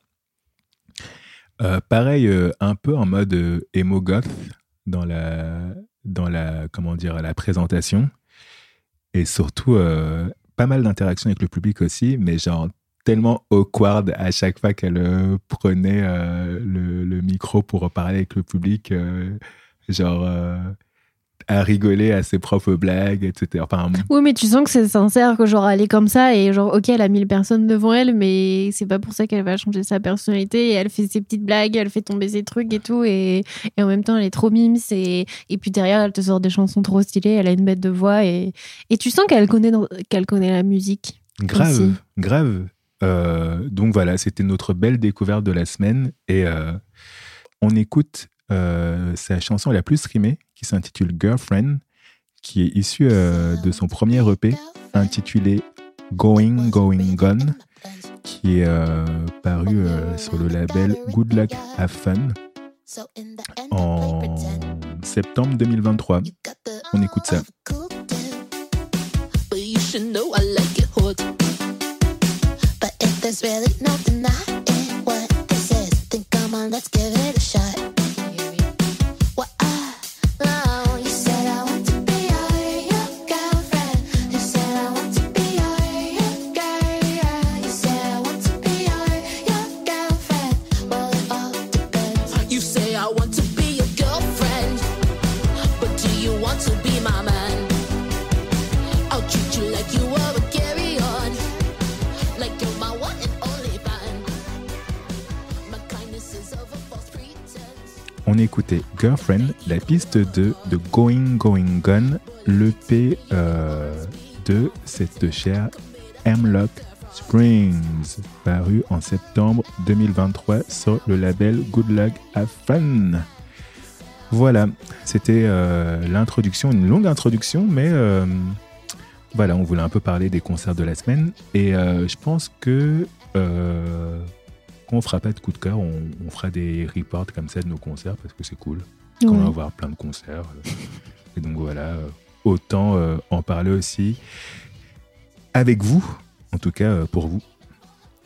Euh, pareil, un peu en mode emo goth dans la, dans la, comment dire, la présentation. Et surtout, euh, pas mal d'interactions avec le public aussi, mais genre tellement awkward à chaque fois qu'elle euh, prenait euh, le, le micro pour parler avec le public, genre à rigoler à ses propres blagues, etc. Enfin, Oui, mais tu sens que c'est sincère, que genre elle est comme ça et genre, ok, elle a 1000 personnes devant elle, mais c'est pas pour ça qu'elle va changer sa personnalité et elle fait ses petites blagues, elle fait tomber ses trucs et tout et, et en même temps elle est trop mimes et, et puis derrière elle te sort des chansons trop stylées, elle a une bête de voix et, et tu sens qu'elle connaît, qu'elle connaît la musique. grave, Aussi. grave. Euh, donc voilà, c'était notre belle découverte de la semaine et euh, on écoute euh, sa chanson la plus streamée qui s'intitule Girlfriend, qui est issue euh, de son premier EP intitulé Going, Going Gone, qui est euh, paru euh, sur le label Good Luck Have Fun en septembre 2023. On écoute ça. I really no denying what this is, then come on, let's give it écoutait Girlfriend, la piste de, de Going Going Gone, l'EP euh, de cette chère Hemlock Springs, paru en septembre 2023 sur le label Good Luck Have Fun. Voilà, c'était euh, l'introduction, une longue introduction, mais euh, voilà, on voulait un peu parler des concerts de la semaine. Et je pense que quand on fera pas de coup de cœur, on, on fera des reports comme ça de nos concerts parce que c'est cool. Parce qu'on va Ouais. avoir plein de concerts. euh. Et donc voilà, euh, autant euh, en parler aussi avec vous, en tout cas euh, pour vous.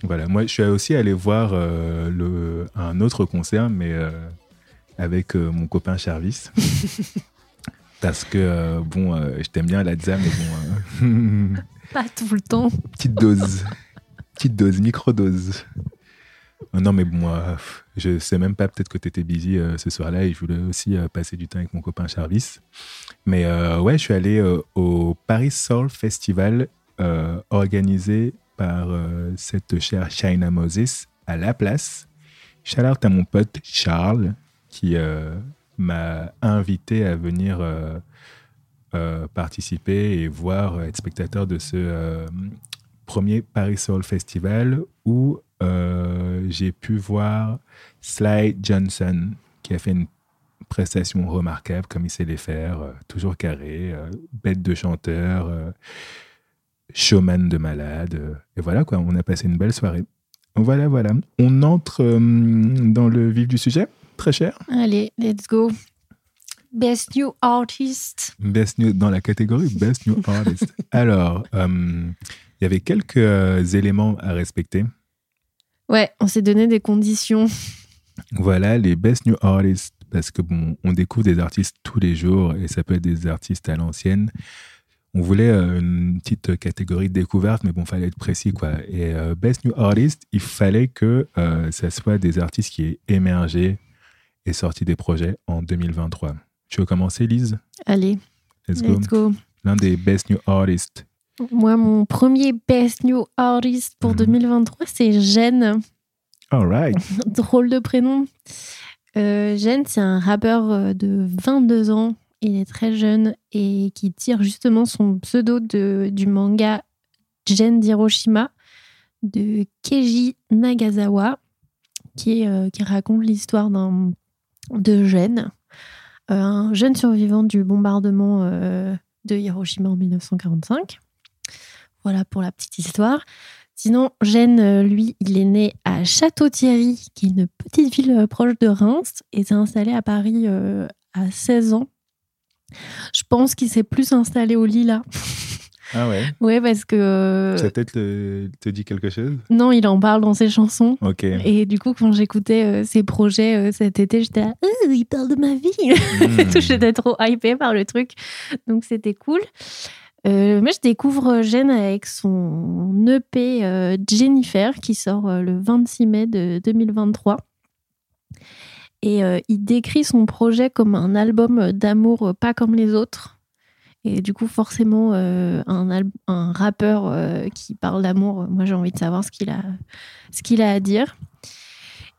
Voilà, moi je suis aussi allé voir euh, le, un autre concert, mais avec mon copain Charvis. Parce que, bon, je t'aime bien la mais bon, Pas tout le temps. petite dose. Petite dose, micro-dose. Euh, Non, mais moi, pff, je sais même pas, peut-être que tu étais busy euh, ce soir-là et je voulais aussi euh, passer du temps avec mon copain Charvis. Mais euh, ouais, je suis allé euh, au Paris Soul Festival euh, organisé par euh, cette chère China Moses à La Place. Shout out à mon pote Charles qui euh, m'a invité à venir euh, euh, participer et voir, être spectateur de ce euh, premier Paris Soul Festival où euh, j'ai pu voir Sly Johnson qui a fait une prestation remarquable comme il sait les faire, euh, toujours carré, euh, bête de chanteur, showman de malade. et voilà quoi, on a passé une belle soirée. Voilà, voilà. On entre dans le vif du sujet, très cher. Allez, let's go. Best New Artist. Best New, dans la catégorie Best New Artist. Alors, il y avait quelques éléments à respecter. Ouais, on s'est donné des conditions. Voilà, les Best New Artists, parce que bon, on découvre des artistes tous les jours et ça peut être des artistes à l'ancienne. On voulait euh, une petite catégorie de découverte, mais bon, fallait être précis, quoi. Et euh, Best New Artist, il fallait que euh, ça soit des artistes qui aient émergé et sorti des projets en 2023. Tu veux commencer, Lise? Allez, Let's go. let's go. L'un des Best New Artists. Moi, mon premier Best New Artist pour Mhm. 2023, c'est Jen. All right. Drôle de prénom. Euh, Jen, c'est un rappeur euh, de 22 ans. Il est très jeune et qui tire justement son pseudo de, du manga Jen d'Hiroshima de Keiji Nagasawa, qui, est, euh, qui raconte l'histoire d'un de Jen, euh, un jeune survivant du bombardement euh, de Hiroshima en 1945. Voilà pour la petite histoire. Sinon, Jen, euh, lui, il est né à Château-Thierry, qui est une petite ville euh, proche de Reims, et s'est installé à Paris euh, à 16 ans. Je pense qu'il s'est plus installé au Lila. Ah ouais. Ouais, parce que. Ça peut-être te, dit quelque chose? Non, il en parle dans ses chansons. Ok. Et du coup, quand j'écoutais euh, ses projets euh, cet été, j'étais là, il parle de ma vie. Hmm. j'étais trop hypée par le truc. Donc, c'était cool. Euh, moi, je découvre Jen avec son EP euh, Jennifer qui sort euh, le 26 mai de 2023. Et il décrit son projet comme un album d'amour pas comme les autres. Et du coup, forcément, un, rappeur qui parle d'amour, moi j'ai envie de savoir ce qu'il a à dire.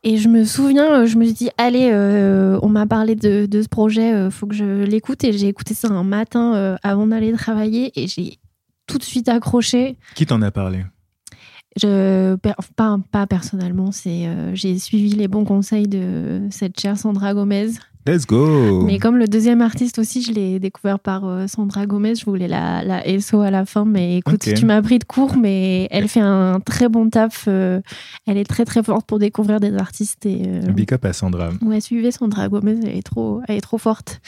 Et je me souviens, euh, je me suis dit, allez, euh, on m'a parlé de, de ce projet, euh, faut que je l'écoute. Et j'ai écouté ça un matin euh, avant d'aller travailler et j'ai tout de suite accroché. Qui t'en a parlé? Je, pas, pas personnellement, c'est j'ai suivi les bons conseils de cette chère Sandra Gomez. Let's go Mais comme le deuxième artiste aussi, je l'ai découvert par euh, Sandra Gomez, je voulais la, la SO à la fin. Mais écoute, tu m'as pris de court, mais elle fait un très bon taf. euh, elle est très très forte pour découvrir des artistes. Et, euh, Big up à Sandra. ouais, suivez Sandra Gomez, elle est trop, elle est trop forte.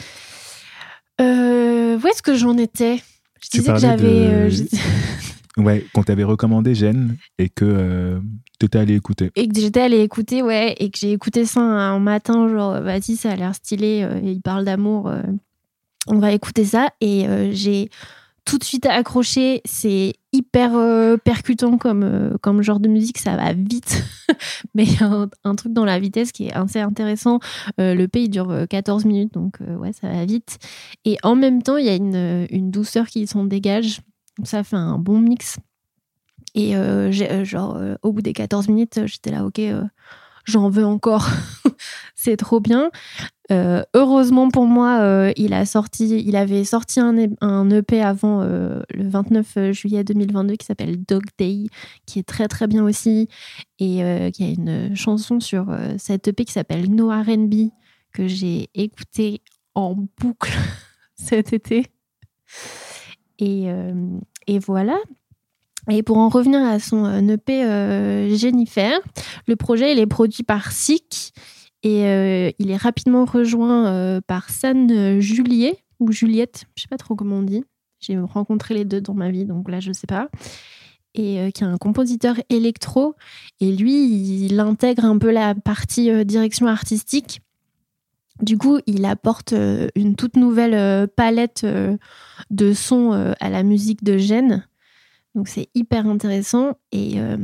Euh, où est-ce que j'en étais? Je Tu disais que parlais de- j'avais. euh, je- Ouais, qu'on t'avait recommandé Jen et que euh, t'étais allé écouter. et que j'étais allée écouter, ouais, et que j'ai écouté ça un matin, genre, vas-y, ça a l'air stylé, euh, il parle d'amour, euh, on va écouter ça. Et euh, j'ai tout de suite accroché, c'est hyper euh, percutant comme, euh, comme genre de musique, ça va vite, mais un, truc dans la vitesse qui est assez intéressant. Euh, le pays dure euh, 14 minutes, donc euh, ouais, ça va vite. Et en même temps, il y a une, une douceur qui s'en dégage, ça fait un bon mix. Et euh, euh, genre, euh, au bout des 14 minutes, j'étais là, ok, j'en veux encore. c'est trop bien. Heureusement pour moi, il a sorti, il avait sorti un, e- un EP avant euh, le 29 juillet 2022 qui s'appelle Dog Day, qui est très très bien aussi, et qui a une chanson sur cette EP qui s'appelle No R&B que j'ai écouté en boucle cet été. Et, et voilà. Et pour en revenir à son euh, EP euh, Jennifer, le projet est produit par Sick et euh, il est rapidement rejoint par San Juliet ou Juliette, je sais pas trop comment on dit. J'ai rencontré les deux dans ma vie, donc là je sais pas. Et qui est un compositeur électro. Et lui, il intègre un peu la partie direction artistique. Du coup, il apporte une toute nouvelle palette de sons à la musique de Gênes. Donc c'est hyper intéressant. Et, euh,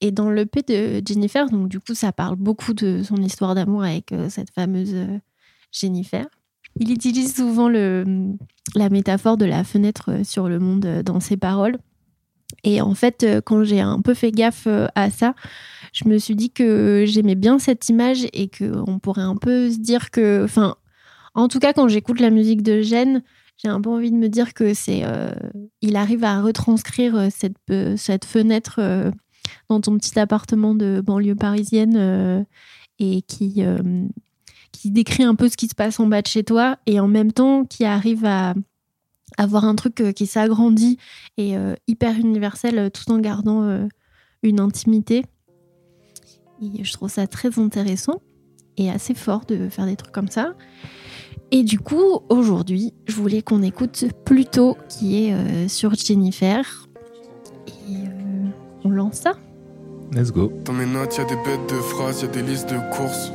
et dans l'EP de Jennifer, donc du coup, ça parle beaucoup de son histoire d'amour avec euh, cette fameuse euh, Jennifer. Il utilise souvent le, la métaphore de la fenêtre sur le monde dans ses paroles. Et en fait, quand j'ai un peu fait gaffe à ça, je me suis dit que j'aimais bien cette image et qu'on pourrait un peu se dire que. Enfin, en tout cas, quand j'écoute la musique de Gênes, j'ai un peu envie de me dire que c'est. euh, il arrive à retranscrire euh, cette, cette fenêtre euh, dans ton petit appartement de banlieue parisienne et qui, qui décrit un peu ce qui se passe en bas de chez toi et en même temps qui arrive à avoir un truc qui s'agrandit et hyper universel tout en gardant une intimité. Je trouve ça très intéressant et assez fort de faire des trucs comme ça. Et du coup, aujourd'hui, je voulais qu'on écoute Pluto qui est euh, sur Jennifer. Et euh, on lance ça. Let's go. Dans mes notes, y a des bêtes de phrases, y a des listes de courses.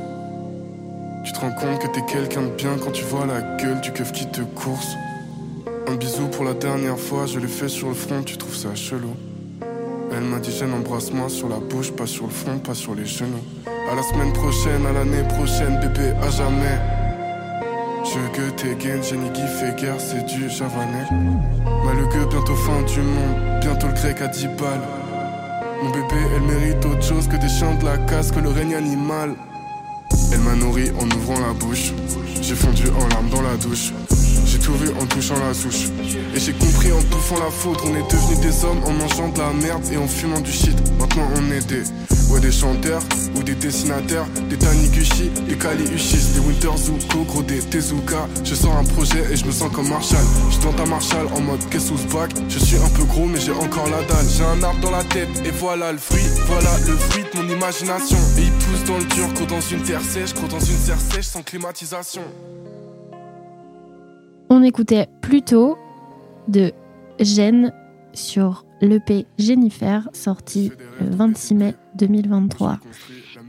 Tu te rends compte que t'es quelqu'un de bien quand tu vois la gueule du keuf qui te course. Un bisou pour la dernière fois, je l'ai fait sur le front, tu trouves ça chelou. Elle m'a dit Jeanne, embrasse-moi sur la bouche, pas sur le front, pas sur les genoux. À la semaine prochaine, à l'année prochaine, bébé, à jamais. Je que t'es gain, Jenny Guy guerre, c'est du javanais. Gueux, bientôt fin du monde, bientôt le grec à 10 balles. Mon bébé, elle mérite autre chose que des chiens de la casse, que le règne animal. Elle m'a nourri en ouvrant la bouche. J'ai fondu en larmes dans la douche. En touchant la souche. Et j'ai compris en bouffant la faute. On est devenus des hommes en mangeant de la merde et en fumant du shit. Maintenant on est des. Ouais, des chanteurs ou des dessinateurs, des Taniguchi, des Kali Uchis, des Winter Zuko, gros des Tezuka. Je sors un projet et je me sens comme Marshall. Je dans ta Marshall en mode qu'est-ce. Je suis un peu gros mais j'ai encore la dalle. J'ai un arbre dans la tête et voilà le fruit. Voilà le fruit de mon imagination. Et il pousse dans le dur, cours dans une terre sèche, cours dans une serre sèche sans climatisation. On écoutait plutôt de Gênes sur l'EP Jennifer, sorti le 26 mai 2023.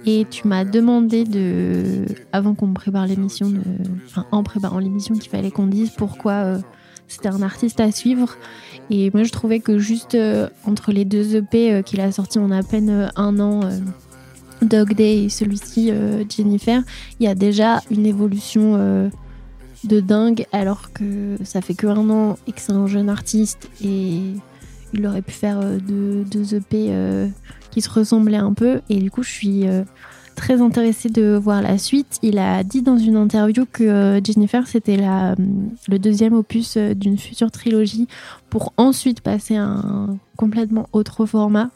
Et tu m'as demandé de, avant qu'on prépare l'émission, de- enfin en préparant l'émission, qu'il fallait qu'on dise pourquoi euh, c'était un artiste à suivre. Et moi, je trouvais que juste euh, entre les deux EP euh, qu'il a sortis en à peine un an, Dog Day et celui-ci, Jennifer, il y a déjà une évolution de dingue, alors que ça fait que un an et que c'est un jeune artiste et il aurait pu faire euh, deux, deux EP euh, qui se ressemblaient un peu. Et du coup, je suis euh, très intéressée de voir la suite. Il a dit dans une interview que euh, Jennifer, c'était la, le deuxième opus d'une future trilogie pour ensuite passer à un complètement autre format.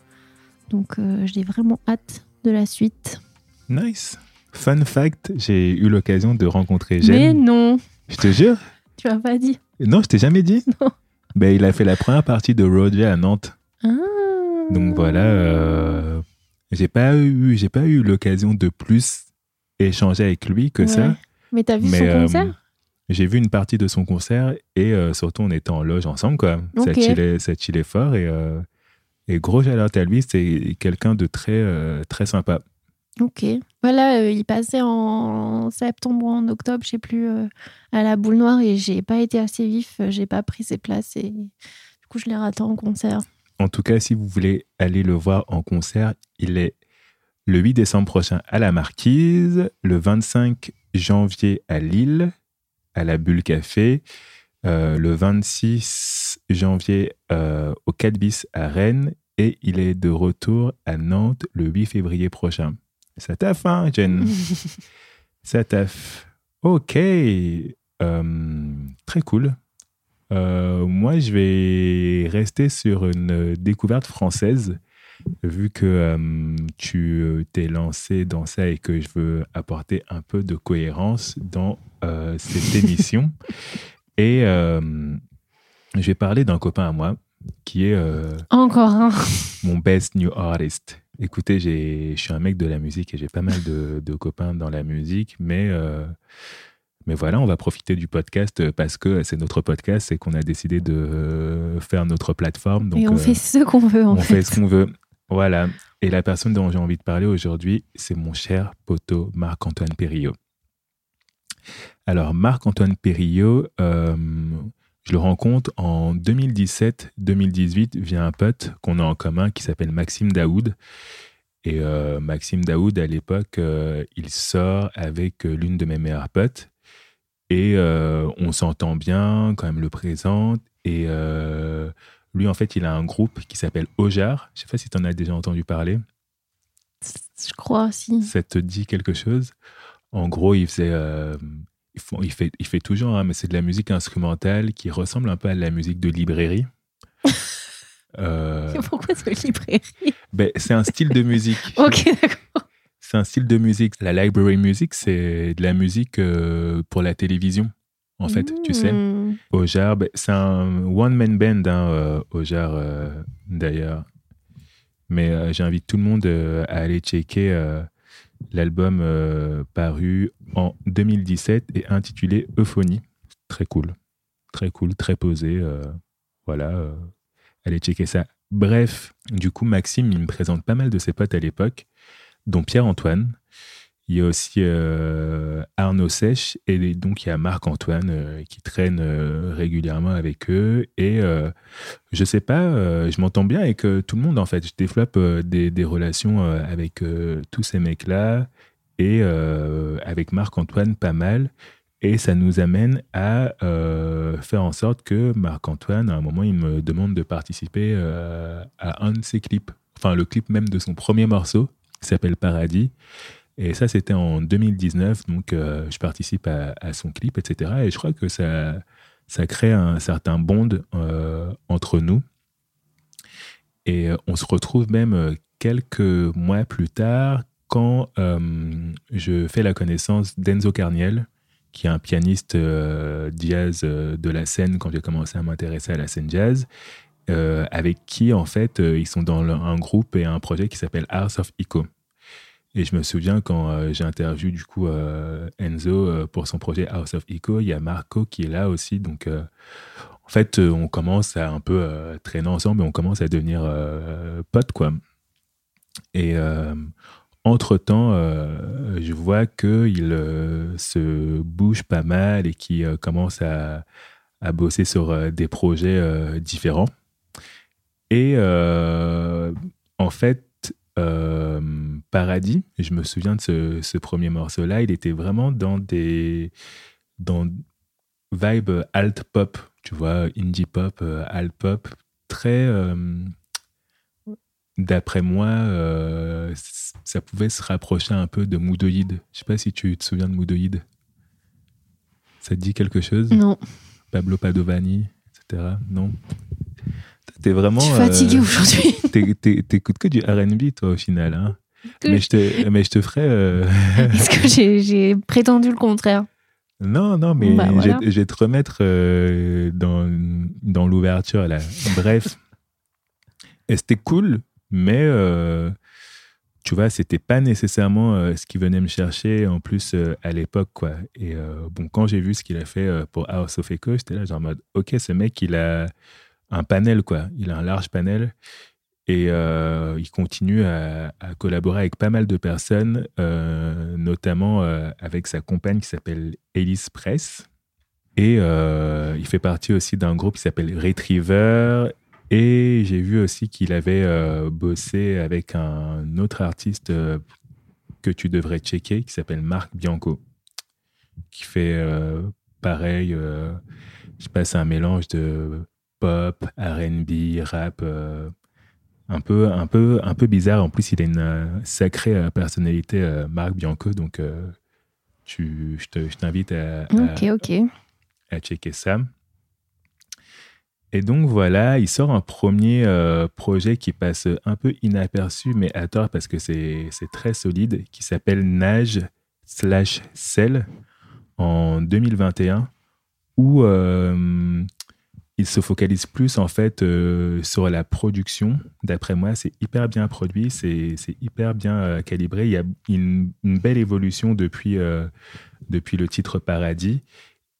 Donc, j'ai vraiment hâte de la suite. Nice. Fun fact, j'ai eu l'occasion de rencontrer Mais Gênes. non, Je te jure. tu m'as pas dit. Non, je t'ai jamais dit. Non. Ben, il a fait la première partie de Roger à Nantes. Ah. Donc voilà, euh, j'ai pas eu, j'ai pas eu l'occasion de plus échanger avec lui que ça. Mais t'as vu Mais son euh, concert? j'ai vu une partie de son concert et euh, surtout on était en loge ensemble quoi. Ça Ok. chillait, ça chillait fort et, euh, et gros shout à lui, c'est quelqu'un de très très sympa. Ok. Voilà, euh, il passait en septembre ou en octobre, je sais plus, euh, à la boule noire et j'ai pas été assez vif, euh, j'ai pas pris ses places et du coup je l'ai raté en concert. En tout cas, si vous voulez aller le voir en concert, il est le 8 décembre prochain à la Marquise, le 25 janvier à Lille, à la Bulle Café, euh, le 26 janvier euh, au 4 bis à Rennes et il est de retour à Nantes le 8 février prochain. Ça taffe, hein, Jen Ça taffe. Ok. Euh, très cool. Euh, moi, je vais rester sur une découverte française, vu que euh, tu t'es lancé dans ça et que je veux apporter un peu de cohérence dans cette émission. Et je vais parler d'un copain à moi qui est Encore un. mon best new artist. Écoutez, je suis un mec de la musique et j'ai pas mal de, de copains dans la musique, mais, euh, mais voilà, on va profiter du podcast parce que c'est notre podcast et qu'on a décidé de euh, faire notre plateforme. Donc, et on euh, fait ce qu'on veut en on fait. fait ce qu'on veut. Voilà. Et la personne dont j'ai envie de parler aujourd'hui, c'est mon cher poteau Marc-Antoine Perriot. Alors, Marc-Antoine Perriot, euh, je le rencontre en 2017-2018 via un pote qu'on a en commun qui s'appelle Maxime Daoud. Et euh, Maxime Daoud, à l'époque, euh, il sort avec euh, l'une de mes meilleures potes. Et euh, on s'entend bien quand elle me le présente. Et Lui, en fait, il a un groupe qui s'appelle Ojar. Je sais pas si tu en as déjà entendu parler. Je crois, si. Ça te dit quelque chose? En gros, il faisait. Il, fait, il fait toujours, hein, mais c'est de la musique instrumentale qui ressemble un peu à de la musique de librairie. Euh, Pourquoi cette librairie? ben, c'est un style de musique. Ok, d'accord. C'est un style de musique. La library music, c'est de la musique euh, pour la télévision, en fait, tu sais. Hmm. Ojar, ben, c'est un one-man band, hein, euh, Ojar, euh, d'ailleurs. Mais euh, j'invite tout le monde à aller checker l'album euh, paru en 2017 et intitulé Euphonie. Très cool. Très cool, très posé. euh, voilà. euh, allez checker ça. Bref, du coup, Maxime, il me présente pas mal de ses potes à l'époque, dont Pierre-Antoine. Il y a aussi euh, Arnaud Sèche et donc il y a Marc-Antoine euh, qui traîne euh, régulièrement avec eux. Et je sais pas, je m'entends bien avec tout le monde en fait. Je développe des, relations avec tous ces mecs-là et avec Marc-Antoine pas mal. Et ça nous amène à faire en sorte que Marc-Antoine, à un moment, il me demande de participer à un de ses clips. Enfin, le clip même de son premier morceau, qui s'appelle Paradis. Et ça, c'était en 2019. Donc, euh, je participe à, son clip, etc. Et je crois que ça, ça crée un certain bond euh, entre nous. Et euh, on se retrouve même quelques mois plus tard quand je fais la connaissance d'Enzo Carniel, qui est un pianiste jazz de la scène quand j'ai commencé à m'intéresser à la scène jazz, avec qui, en fait, ils sont dans un groupe et un projet qui s'appelle House of Echo. Et je me souviens quand euh, j'ai interviewé du coup euh, Enzo euh, pour son projet House of Echo, il y a Marco qui est là aussi. Donc, en fait, on commence à un peu traîner ensemble et on commence à devenir potes, quoi. Et entre-temps, euh, je vois qu'il se bouge pas mal et euh, commence à, bosser sur des projets différents. Et en fait, euh, Paradis, je me souviens de ce, ce premier morceau-là, il était vraiment dans des dans vibe alt pop, tu vois, indie pop, euh, alt pop, très euh, d'après moi, euh, ça pouvait se rapprocher un peu de Moodoïd. Je sais pas si tu te souviens de Moodoïd. Ça te dit quelque chose? Non, Pablo Padovani, etc. Non T'es vraiment. je suis euh, aujourd'hui. t'é- t'é- T'écoutes que du RB, toi, au final. Hein mais, je te, mais je te ferai. euh, Est-ce que j'ai- prétendu le contraire? Non, non, mais Bah, je- voilà. je, vais te remettre euh, dans, dans l'ouverture, là. Bref. Et c'était cool, mais euh, tu vois, c'était pas nécessairement euh, ce qui venait me chercher, en plus, euh, à l'époque, quoi. Et euh, bon, quand j'ai vu ce qu'il a fait pour House of Echo, j'étais là, genre en mode, ok, ce mec, il a un panel, quoi. Il a un large panel. Et euh, il continue à, collaborer avec pas mal de personnes, euh, notamment euh, avec sa compagne qui s'appelle Elise Press. Et il fait partie aussi d'un groupe qui s'appelle Retriever. Et j'ai vu aussi qu'il avait bossé avec un autre artiste que tu devrais checker qui s'appelle Marc Bianco, qui fait pareil. je sais pas, c'est un mélange de pop, R&B, rap. euh, un peu, un, peu, un peu bizarre. En plus, il a une euh, sacrée euh, personnalité, Marc Bianco. Donc, tu, je te- je t'invite à, à- Ok, ok. à checker ça. Et donc voilà, il sort un premier euh, projet qui passe un peu inaperçu, mais à tort parce que c'est c'est très solide, qui s'appelle Nage slash Cell en 2021, où euh, il se focalise plus en fait euh, sur la production. D'après moi, c'est hyper bien produit, c'est hyper bien euh, calibré. Il y a une, belle évolution depuis, euh, depuis le titre Paradis.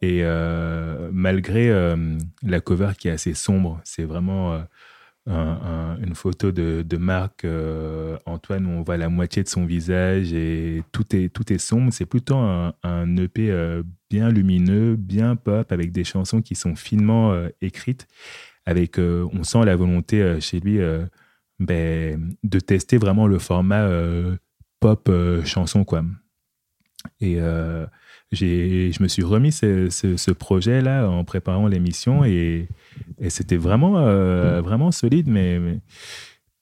Et malgré la cover qui est assez sombre, c'est vraiment un- un- une photo de, de Marc euh, Antoine où on voit la moitié de son visage et tout est, tout est sombre. C'est plutôt un, EP euh, bien lumineux, bien pop, avec des chansons qui sont finement euh, écrites. Avec, on sent la volonté chez lui ben, de tester vraiment le format pop chanson. Quoi. Et je me suis remis ce, ce- ce projet-là en préparant l'émission et, et c'était vraiment, euh, vraiment solide, mais, mais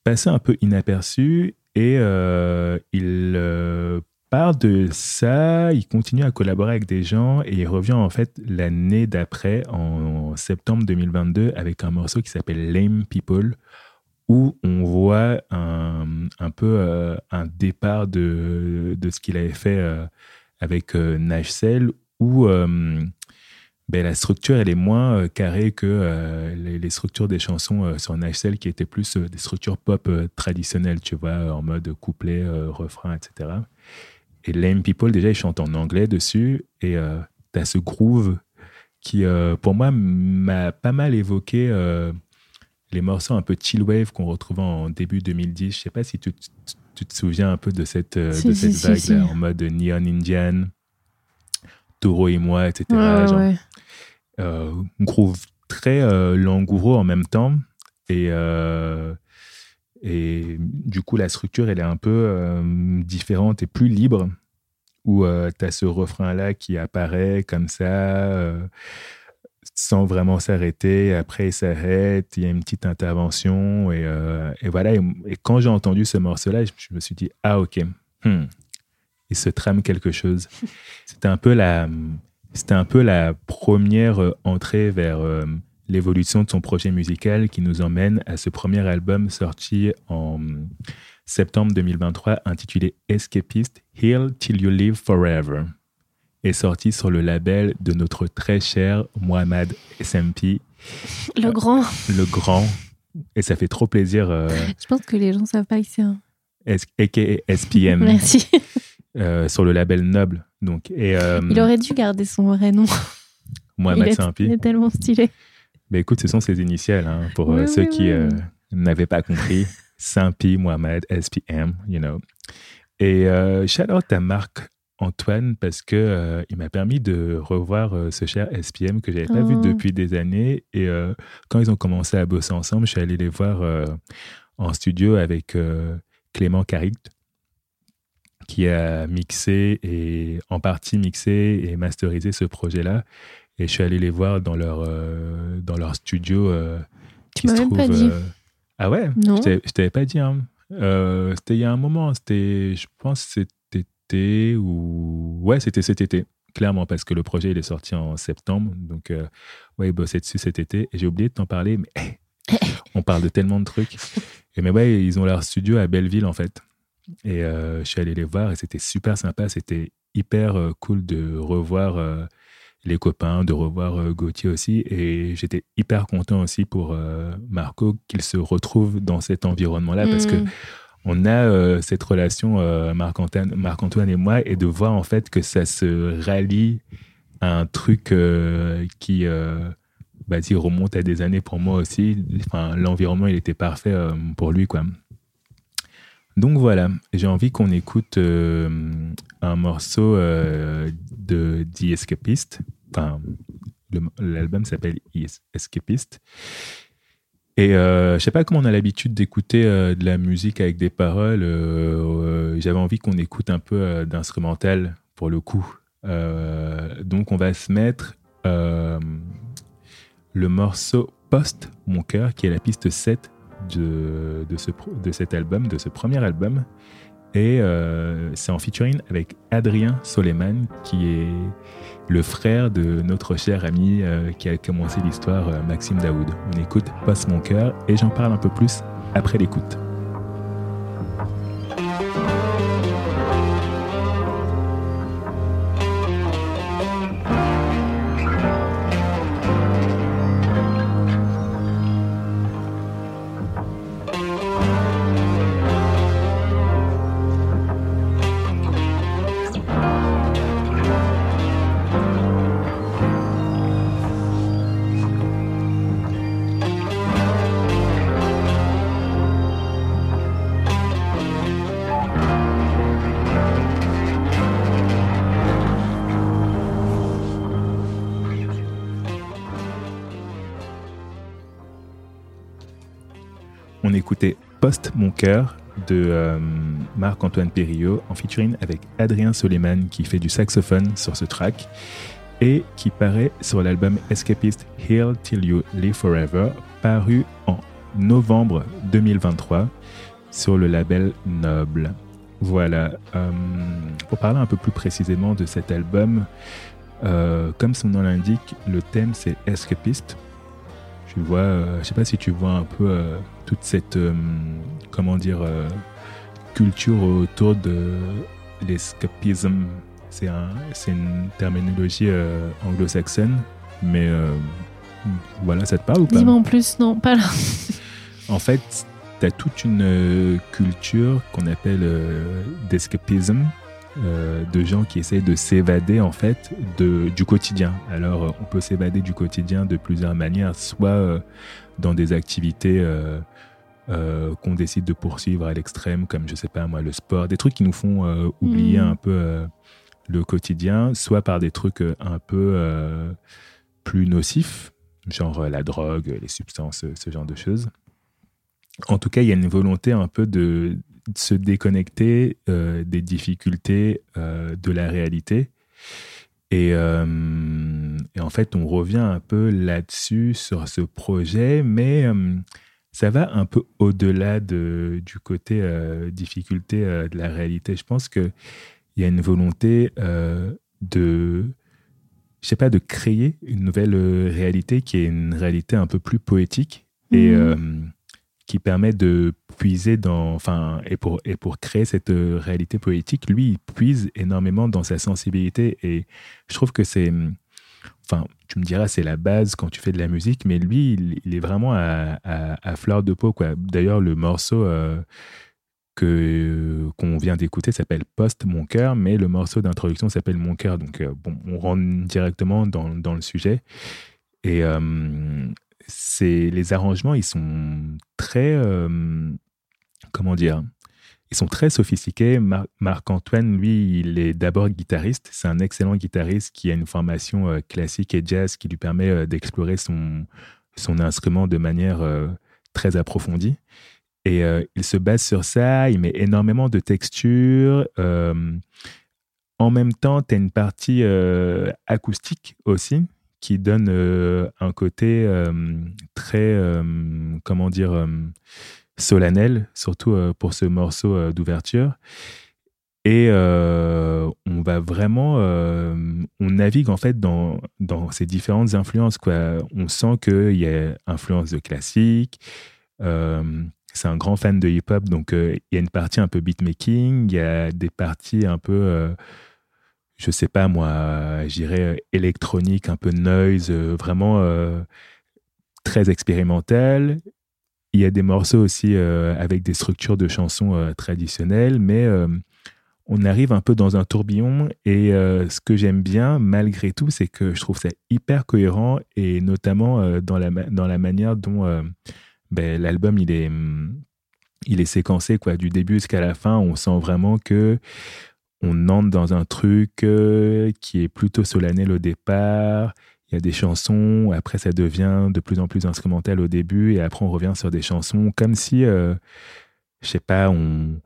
passé un peu inaperçu. Et euh, il euh, part de ça, il continue à collaborer avec des gens et il revient en fait l'année d'après, en, septembre 2022, avec un morceau qui s'appelle Lame People, où on voit un, un peu euh, un départ de, de ce qu'il avait fait avec euh, Nash Cell, où euh, ben, la structure elle est moins euh, carrée que les, structures des chansons sur Nash Cell, qui étaient plus des structures pop traditionnelles, tu vois, en mode couplet, refrain, etc. Et Lame People, déjà, ils chantent en anglais dessus, et tu as ce groove qui, pour moi, m'a pas mal évoqué les morceaux un peu chill wave qu'on retrouvait en début 2010. Je sais pas si tu, te souviens un peu de cette, euh, Si, de si, cette si, si. en mode Neon Indian, Taureau et moi, etc. Ouais, genre, ouais. euh, groove très euh, langoureux en même temps. Et, euh, et du coup, la structure, elle est un peu différente et plus libre, où tu as ce refrain-là qui apparaît comme ça, sans vraiment s'arrêter. Après, il s'arrête, il y a une petite intervention. Et, euh, et voilà. Et, et quand j'ai entendu ce morceau-là, je, je me suis dit, ah ok, hmm, il se trame quelque chose. C'était un peu la c'était un peu la première euh, entrée vers euh, l'évolution de son projet musical qui nous emmène à ce premier album sorti en septembre 2023 intitulé Escapist Heal Till You Live Forever et sorti sur le label de notre très cher Mohamed SMP, Le grand. le grand. Et ça fait trop plaisir, euh, Je pense que les gens savent pas qui c'est. hein. Aka SPM, Merci. euh, sur le label Noble. Donc, et, euh, Il aurait dû garder son vrai nom. Mohamed est, SMP. il est tellement stylé. Mais écoute, ce sont ses initiales hein, pour euh, Oui, ceux oui, qui oui. euh, n'avaient pas compris. Saint-Pi, Mohamed, SPM, you know. Et euh, shout out à Marc Antoine parce que euh, il m'a permis de revoir euh, ce cher SPM que j'avais pas vu Oh. depuis des années. Et euh, quand ils ont commencé à bosser ensemble, je suis allé les voir en studio avec Clément Caric qui a mixé et en partie mixé et masterisé ce projet-là. Et je suis allé les voir dans leur, dans leur studio. Tu qui m'as se même pas trouve, dit. Ah ouais? Non. Je t'avais- pas dit. hein. C'était il y a un moment. C'était, je pense, cet été ou. Ouais, c'était cet été. Clairement, parce que le projet il est sorti en septembre. Donc, euh, ouais, ils bossaient dessus cet été. Et j'ai oublié de t'en parler, mais on parle de tellement de trucs. Et mais ouais, ils ont leur studio à Belleville, en fait. Et euh, je suis allé les voir et c'était super sympa. C'était hyper euh, cool de revoir les copains, de revoir Gauthier aussi. Et j'étais hyper content aussi pour Marco qu'il se retrouve dans cet environnement-là parce que Mm. On a euh, cette relation, euh, Marc-Antoine Marc-Antoine et moi, et de voir en fait que ça se rallie à un truc euh, qui bah, remonte à des années pour moi aussi. Enfin, L'environnement, il était parfait pour lui. quoi. Donc voilà, j'ai envie qu'on écoute un morceau de The Escapist. Enfin, l'album s'appelle Es- Escapist. Et euh, je sais pas comment on a l'habitude d'écouter euh, de la musique avec des paroles. euh, euh, J'avais envie qu'on écoute un peu d'instrumental pour le coup. Donc on va se mettre le morceau Post Mon cœur, qui est la piste 7 de, de, cet album, de ce premier album. Et c'est en featuring avec Adrien Soleiman, qui est le frère de notre cher ami euh, qui a commencé l'histoire, euh, Maxime Daoud. On écoute Post Mon cœur et j'en parle un peu plus après l'écoute. De euh, Marc-Antoine Perriot en featuring avec Adrien Soleiman qui fait du saxophone sur ce track et qui paraît sur l'album Escapist Heal Till You Live Forever, paru en novembre 2023 sur le label Noble. Voilà. euh, pour parler un peu plus précisément de cet album, euh, comme son nom l'indique, le thème c'est escapiste. Tu vois, euh, je sais pas si tu vois un peu euh, toute cette, euh, comment dire, euh, culture autour de l'escapisme. C'est un, une terminologie anglo-saxonne, mais voilà, ça te parle ou pas? Dis-moi en plus, non, pas là. en fait, tu as toute une culture qu'on appelle d'escapisme, euh, de gens qui essayent de s'évader en fait de, du quotidien. Alors, euh, on peut s'évader du quotidien de plusieurs manières, soit euh, dans des activités euh, qu'on décide de poursuivre à l'extrême, comme je sais pas moi, le sport, des trucs qui nous font oublier Mhm. un peu le quotidien, soit par des trucs un peu plus nocifs, genre la drogue, les substances, ce genre de choses. En tout cas, il y a une volonté un peu de se déconnecter euh, des difficultés euh, de la réalité. Et, euh, et en fait, on revient un peu là-dessus sur ce projet, mais ça va un peu au-delà de, du côté difficulté de la réalité. Je pense qu'il y a une volonté de, je sais pas, de créer une nouvelle réalité qui est une réalité un peu plus poétique et euh, qui permet de puiser dans, enfin, et pour, et pour créer cette euh, réalité poétique, lui, il puise énormément dans sa sensibilité. Et je trouve que c'est, enfin, tu me diras, c'est la base quand tu fais de la musique, mais lui, il, est vraiment à, fleur de peau, quoi. D'ailleurs, le morceau euh, que qu'on vient d'écouter s'appelle Post mon cœur, mais le morceau d'introduction s'appelle Mon cœur, donc euh, bon, on rentre directement dans, dans le sujet. Et euh, c'est les arrangements, ils sont très, euh, comment dire, ils sont très sophistiqués. Mar- Marc-Antoine, lui, il est d'abord guitariste. C'est un excellent guitariste qui a une formation euh, classique et jazz qui lui permet euh, d'explorer son, son instrument de manière très approfondie. Et il se base sur ça, il met énormément de textures. en même temps, tu as une partie acoustique aussi qui donne euh, un côté euh, très, euh, comment dire, solennel, surtout pour ce morceau d'ouverture. Et on va vraiment, on navigue en fait dans, dans ces différentes influences. Quoi. On sent qu'il y a influence de classique. c'est un grand fan de hip-hop, donc il y a une partie un peu beatmaking, il y a des parties un peu, je sais pas moi, j'irais euh, électronique, un peu noise, euh, vraiment euh, très expérimental. Il y a des morceaux aussi euh, avec des structures de chansons euh, traditionnelles, mais euh, on arrive un peu dans un tourbillon. Et euh, ce que j'aime bien, malgré tout, c'est que je trouve ça hyper cohérent et notamment euh, dans, la, dans la manière dont euh, ben, l'album il est, il est séquencé quoi, du début jusqu'à la fin. On sent vraiment que on entre dans un truc euh, qui est plutôt solennel au départ. Il y a des chansons, après ça devient de plus en plus instrumental au début, et après on revient sur des chansons comme si, euh, je sais pas, on,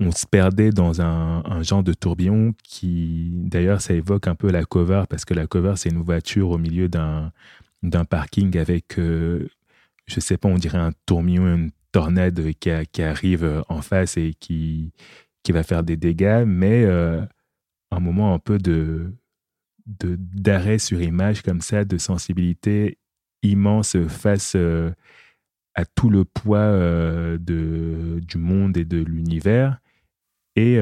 on se perdait dans un, genre de tourbillon qui, d'ailleurs, ça évoque un peu la cover, parce que la cover, c'est une voiture au milieu d'un d'un parking avec, euh, je sais pas, on dirait un tourbillon, une tornade qui arrive en face et qui, qui va faire des dégâts, mais euh, un moment un peu de d'arrêt sur image comme ça, de sensibilité immense face euh, à tout le poids euh, de, du monde et de l'univers. Et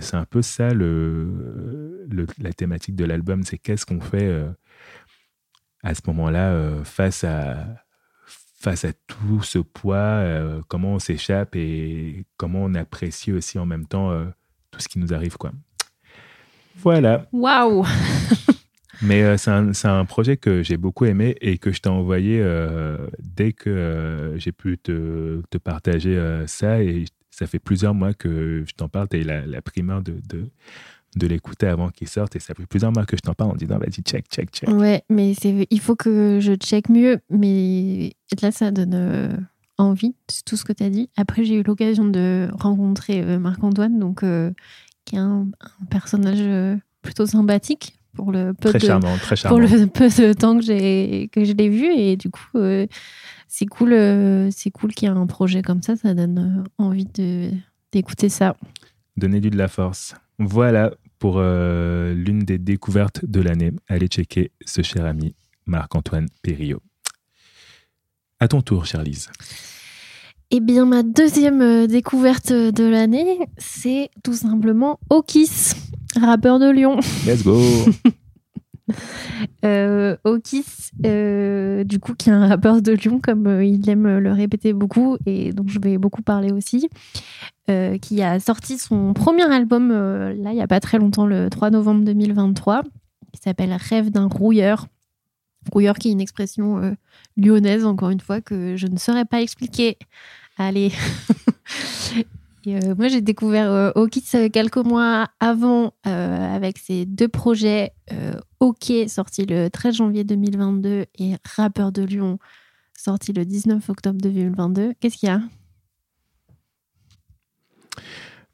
c'est un peu ça le, le- la thématique de l'album, c'est qu'est-ce qu'on fait à ce moment-là face à face à tout ce poids, euh, comment on s'échappe et comment on apprécie aussi en même temps euh, tout ce qui nous arrive quoi. Voilà. Waouh Mais euh, c'est un, un projet que j'ai beaucoup aimé et que je t'ai envoyé dès que j'ai pu te, te partager ça. Et ça fait plusieurs mois que je t'en parle. Tu eu la, la primeur de, de, de l'écouter avant qu'il sorte. Et ça fait plusieurs mois que je t'en parle en disant vas-y, check, check, check. Ouais, mais il faut que je check mieux. Mais là, ça donne euh, envie, c'est tout ce que tu as dit. Après, j'ai eu l'occasion de rencontrer euh, Marc-Antoine, donc euh, qui est un, un personnage plutôt sympathique pour le peu Très de charmant, très pour charmant. le peu de temps que j'ai que je l'ai vu et du coup c'est cool c'est cool qu'il y ait un projet comme ça, ça donne envie de d'écouter ça. Donnez-lui de la force. Voilà pour euh, l'une des découvertes de l'année. Allez checker ce cher ami Marc-Antoine Perriot. À ton tour, chère Lise. Eh bien, ma deuxième euh, découverte de l'année, c'est tout simplement Okis, rappeur de Lyon. Let's go Euh, Okis, euh, du coup, qui est un rappeur de Lyon, comme euh, il aime le répéter beaucoup, et dont je vais beaucoup parler aussi, euh, qui a sorti son premier album, là, il n'y a pas très longtemps, le 3 novembre 2023, qui s'appelle Rêve d'un rouilleur. Rouilleur qui est une expression lyonnaise, encore une fois, que je ne saurais pas expliquer. Allez. Et, euh, moi, j'ai découvert euh, Okis euh, quelques mois avant euh, avec ses deux projets OK, sorti le 13 janvier 2022, et Rappeur de Lyon, sorti le 19 octobre 2022. Qu'est-ce qu'il y a?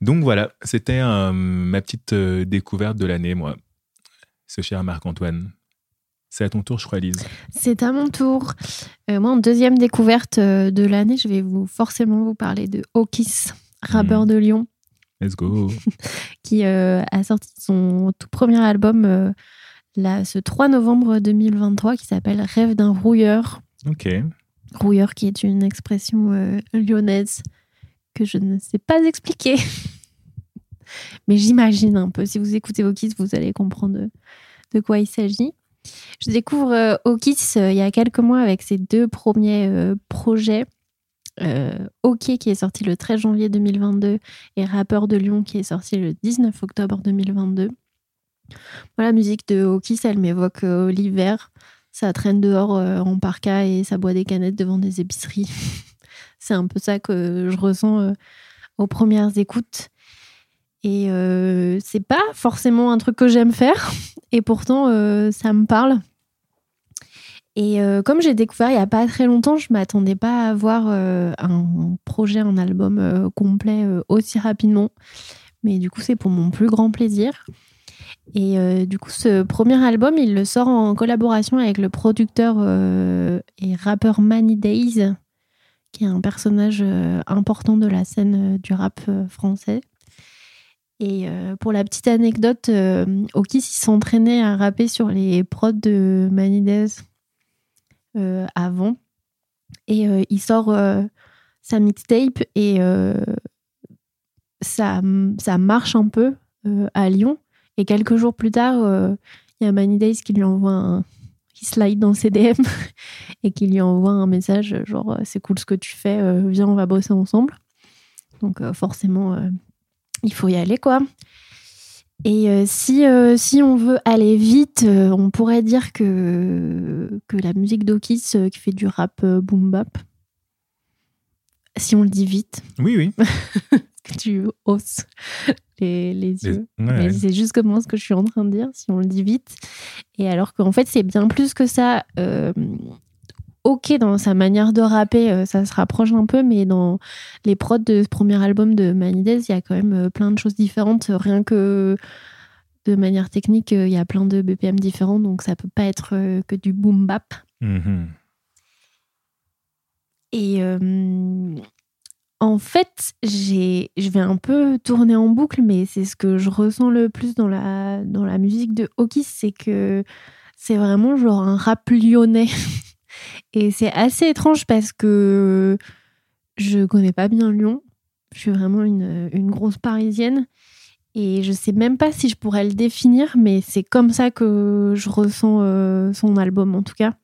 Donc voilà, c'était ma petite découverte de l'année, moi. Ce cher Marc-Antoine. C'est à ton tour, je crois, Lise. C'est à mon tour. Moi, en deuxième découverte de l'année, je vais vous forcément vous parler de Okis, rappeur Mhm. de Lyon. Let's go. qui euh, a sorti son tout premier album euh, là, ce 3 novembre 2023 qui s'appelle Rêve d'un rouilleur. Ok. Rouilleur qui est une expression euh, lyonnaise que je ne sais pas expliquer. Mais j'imagine un peu. Si vous écoutez Okis, vous allez comprendre de, de quoi il s'agit. Je découvre Okis il y a quelques mois avec ses deux premiers projets. Euh, OK qui est sorti le 13 janvier 2022 et Rappeur de Lyon qui est sorti le 19 octobre 2022. Moi, la musique de Okis, elle m'évoque euh, l'hiver. Ça traîne dehors euh, en parka et ça boit des canettes devant des épiceries. C'est un peu ça que je ressens euh, aux premières écoutes. Et c'est pas forcément un truc que j'aime faire. Et pourtant, ça me parle. Et euh, comme j'ai découvert il y a pas très longtemps, je m'attendais pas à avoir euh, un projet, un album euh, complet aussi rapidement. Mais du coup, c'est pour mon plus grand plaisir. Et du coup, ce premier album, il le sort en collaboration avec le producteur et rappeur Manny Days, qui est un personnage important de la scène du rap français. Et pour la petite anecdote, Okis s'entraînait à rapper sur les prods de Manny Days avant. Et euh, il sort euh, sa mixtape et euh, ça, ça marche un peu euh, à Lyon. Et quelques jours plus tard, euh, il y a Manny Days qui lui envoie un. qui slide dans ses DM et qui lui envoie un message genre c'est cool ce que tu fais, euh, viens, on va bosser ensemble. Donc euh, forcément, euh, il faut y aller quoi. Et euh, si, euh, si on veut aller vite, euh, on pourrait dire que, que la musique d'Okis qui fait du rap boom bap, si on le dit vite, Oui, oui. que tu hausses les, les Les- yeux. ouais, Mais ouais. c'est juste comme moi ce que je suis en train de dire, si on le dit vite. Et alors qu'en fait, c'est bien plus que ça. Ok, dans sa manière de rapper, euh, ça se rapproche un peu, mais dans les prods de ce premier album de Manides, il y a quand même euh, plein de choses différentes. Rien que de manière technique, euh, il y a plein de BPM différents, donc ça peut pas être que du boom bap. Mhm. Et euh, en fait, j'ai, je vais un peu tourner en boucle, mais c'est ce que je ressens le plus dans la, dans la musique de Okis, c'est que c'est vraiment genre un rap lyonnais. Et c'est assez étrange parce que je connais pas bien Lyon. Je suis vraiment une, grosse parisienne. Et je sais même pas si je pourrais le définir, mais c'est comme ça que je ressens euh, son album en tout cas.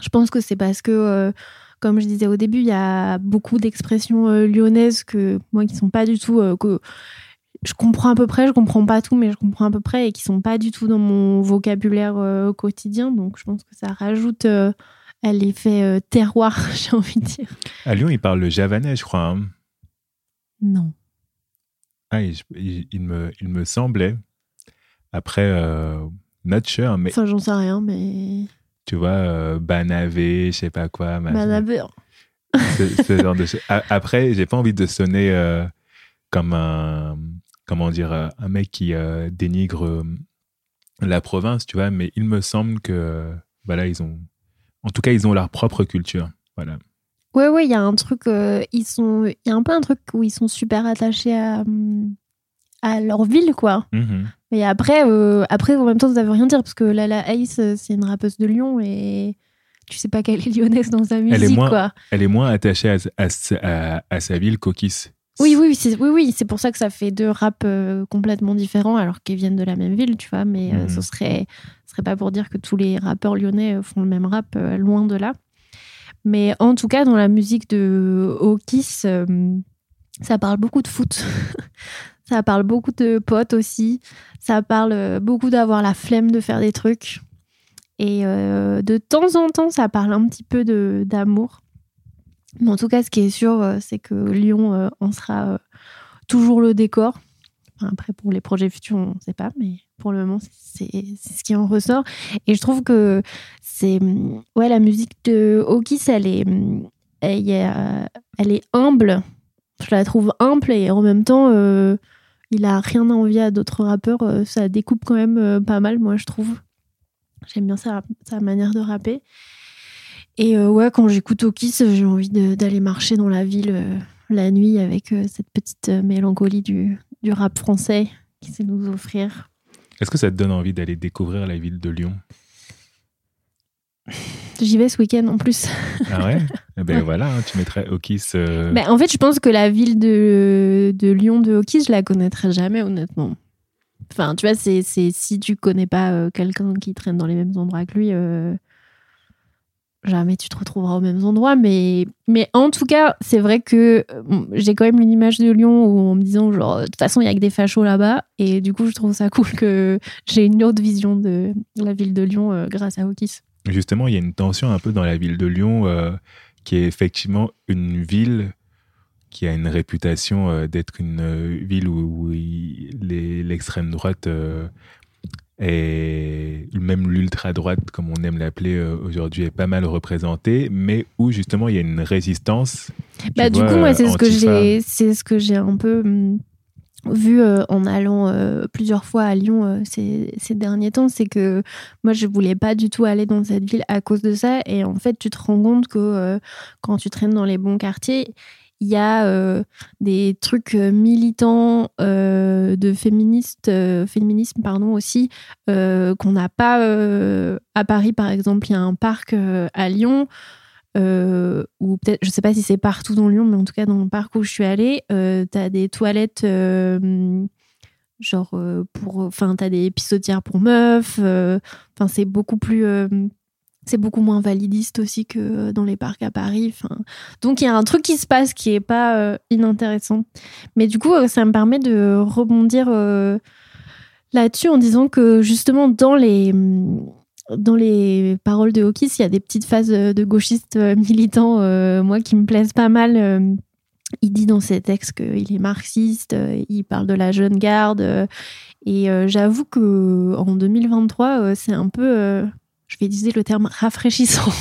Je pense que c'est parce que, euh, comme je disais au début, il y a beaucoup d'expressions euh, lyonnaises que moi qui sont pas du tout que je comprends à peu près, je comprends pas tout, mais je comprends à peu près et qui sont pas du tout dans mon vocabulaire quotidien. Donc je pense que ça rajoute euh, à l'effet euh, terroir, j'ai envie de dire. À Lyon, il parle le javanais, je crois. hein. Non. Ah, il, il- il me, il me semblait. Après, euh, not sure, mais Ça, j'en sais rien, mais. tu vois, euh, Banavé, je sais pas quoi. Manabeur. ce, ce genre de choses. Après, j'ai pas envie de sonner euh, comme un, comment dire, euh, un mec qui dénigre la province, tu vois, mais il me semble que, voilà, ils ont, en tout cas, ils ont leur propre culture. Voilà. Ouais, ouais, il y a un truc, euh, ils sont, il y a un peu un truc où ils sont super attachés à, hum, à leur ville, quoi. Mhm. Mais après, euh, après, en même temps, ça veut rien dire parce que Lala Ace, euh, c'est une rappeuse de Lyon et tu sais pas qu'elle est lyonnaise dans sa musique, est moins- quoi. Elle est moins attachée à, à sa- à- à sa ville qu'Okis. Oui, oui, c'est oui, oui, c'est pour ça que ça fait deux raps euh, complètement différents alors qu'ils viennent de la même ville, tu vois. Mais euh, Mhm. ce serait, ce serait pas pour dire que tous les rappeurs lyonnais euh, font le même rap, euh, loin de là. Mais en tout cas, dans la musique de euh, ça parle beaucoup de foot. ça parle beaucoup de potes aussi. Ça parle beaucoup d'avoir la flemme de faire des trucs. Et de temps en temps, ça parle un petit peu de d'amour. Mais en tout cas, ce qui est sûr, euh, c'est que Lyon euh, en sera euh, toujours le décor. Après, pour les projets futurs, on ne sait pas, mais pour le moment, c'est ce qui en ressort. Et je trouve que c'est. hum, Ouais, la musique de Okis, elle est, hum, elle, est humble. Je la trouve humble et en même temps, il a rien à envier à d'autres rappeurs. ça découpe quand même pas mal, moi, je trouve. J'aime bien sa, sa manière de rapper. Et euh, ouais, quand j'écoute Okis, j'ai envie d'aller marcher dans la ville euh, la nuit avec euh, cette petite mélancolie du, du rap français qu'il sait nous offrir. Est-ce que ça te donne envie d'aller découvrir la ville de Lyon? J'y vais ce week-end en plus. Ah ouais? Eh ben Ouais. voilà, hein, tu mettrais Okis. Mais en fait, je pense que la ville de, de Lyon de Okis, je la connaîtrai jamais, honnêtement. Enfin, tu vois, c'est c'est- si tu connais pas quelqu'un qui traîne dans les mêmes endroits que lui, jamais tu te retrouveras aux mêmes endroits. Mais, mais en tout cas, c'est vrai que euh, j'ai quand même une image de Lyon où en me disant, genre, de toute façon, il y a que des fachos là-bas. Et du coup, je trouve ça cool que j'ai une autre vision de la ville de Lyon euh, grâce à Okis. Justement, il y a une tension un peu dans la ville de Lyon euh, qui est effectivement une ville qui a une réputation d'être une ville où, où l'extrême droite et même l'ultra-droite, comme on aime l'appeler euh, aujourd'hui, est pas mal représentée, mais où justement il y a une résistance. Bah, du vois, coup, moi, euh, c'est ce que j'ai, c'est ce que j'ai un peu hum, vu euh, en allant euh, plusieurs fois à Lyon euh, ces, ces derniers temps, c'est que moi, je voulais pas du tout aller dans cette ville à cause de ça. Et en fait, tu te rends compte que quand tu traînes dans les bons quartiers, il y a euh, des trucs euh, militants euh, de féministes, euh, féminisme pardon aussi qu'on n'a pas à Paris par exemple. Il y a un parc à Lyon ou peut-être, je sais pas si c'est partout dans Lyon, mais en tout cas dans le parc où je suis allée, euh, t'as des toilettes genre pour, enfin t'as des pissotières pour meufs, enfin c'est beaucoup plus, c'est beaucoup moins validiste aussi que dans les parcs à Paris. Donc il y a un truc qui se passe qui est pas euh, inintéressant, mais du coup euh, ça me permet de rebondir euh, là-dessus en disant que justement dans les dans les paroles de Hawkins, il y a des petites phases euh, de gauchistes euh, militants, euh, moi, qui me plaisent pas mal. Euh, Il dit dans ses textes qu'il est marxiste, euh, il parle de la jeune garde. euh, Et euh, j'avoue que en 2023, euh, c'est un peu, euh, je vais utiliser le terme rafraîchissant.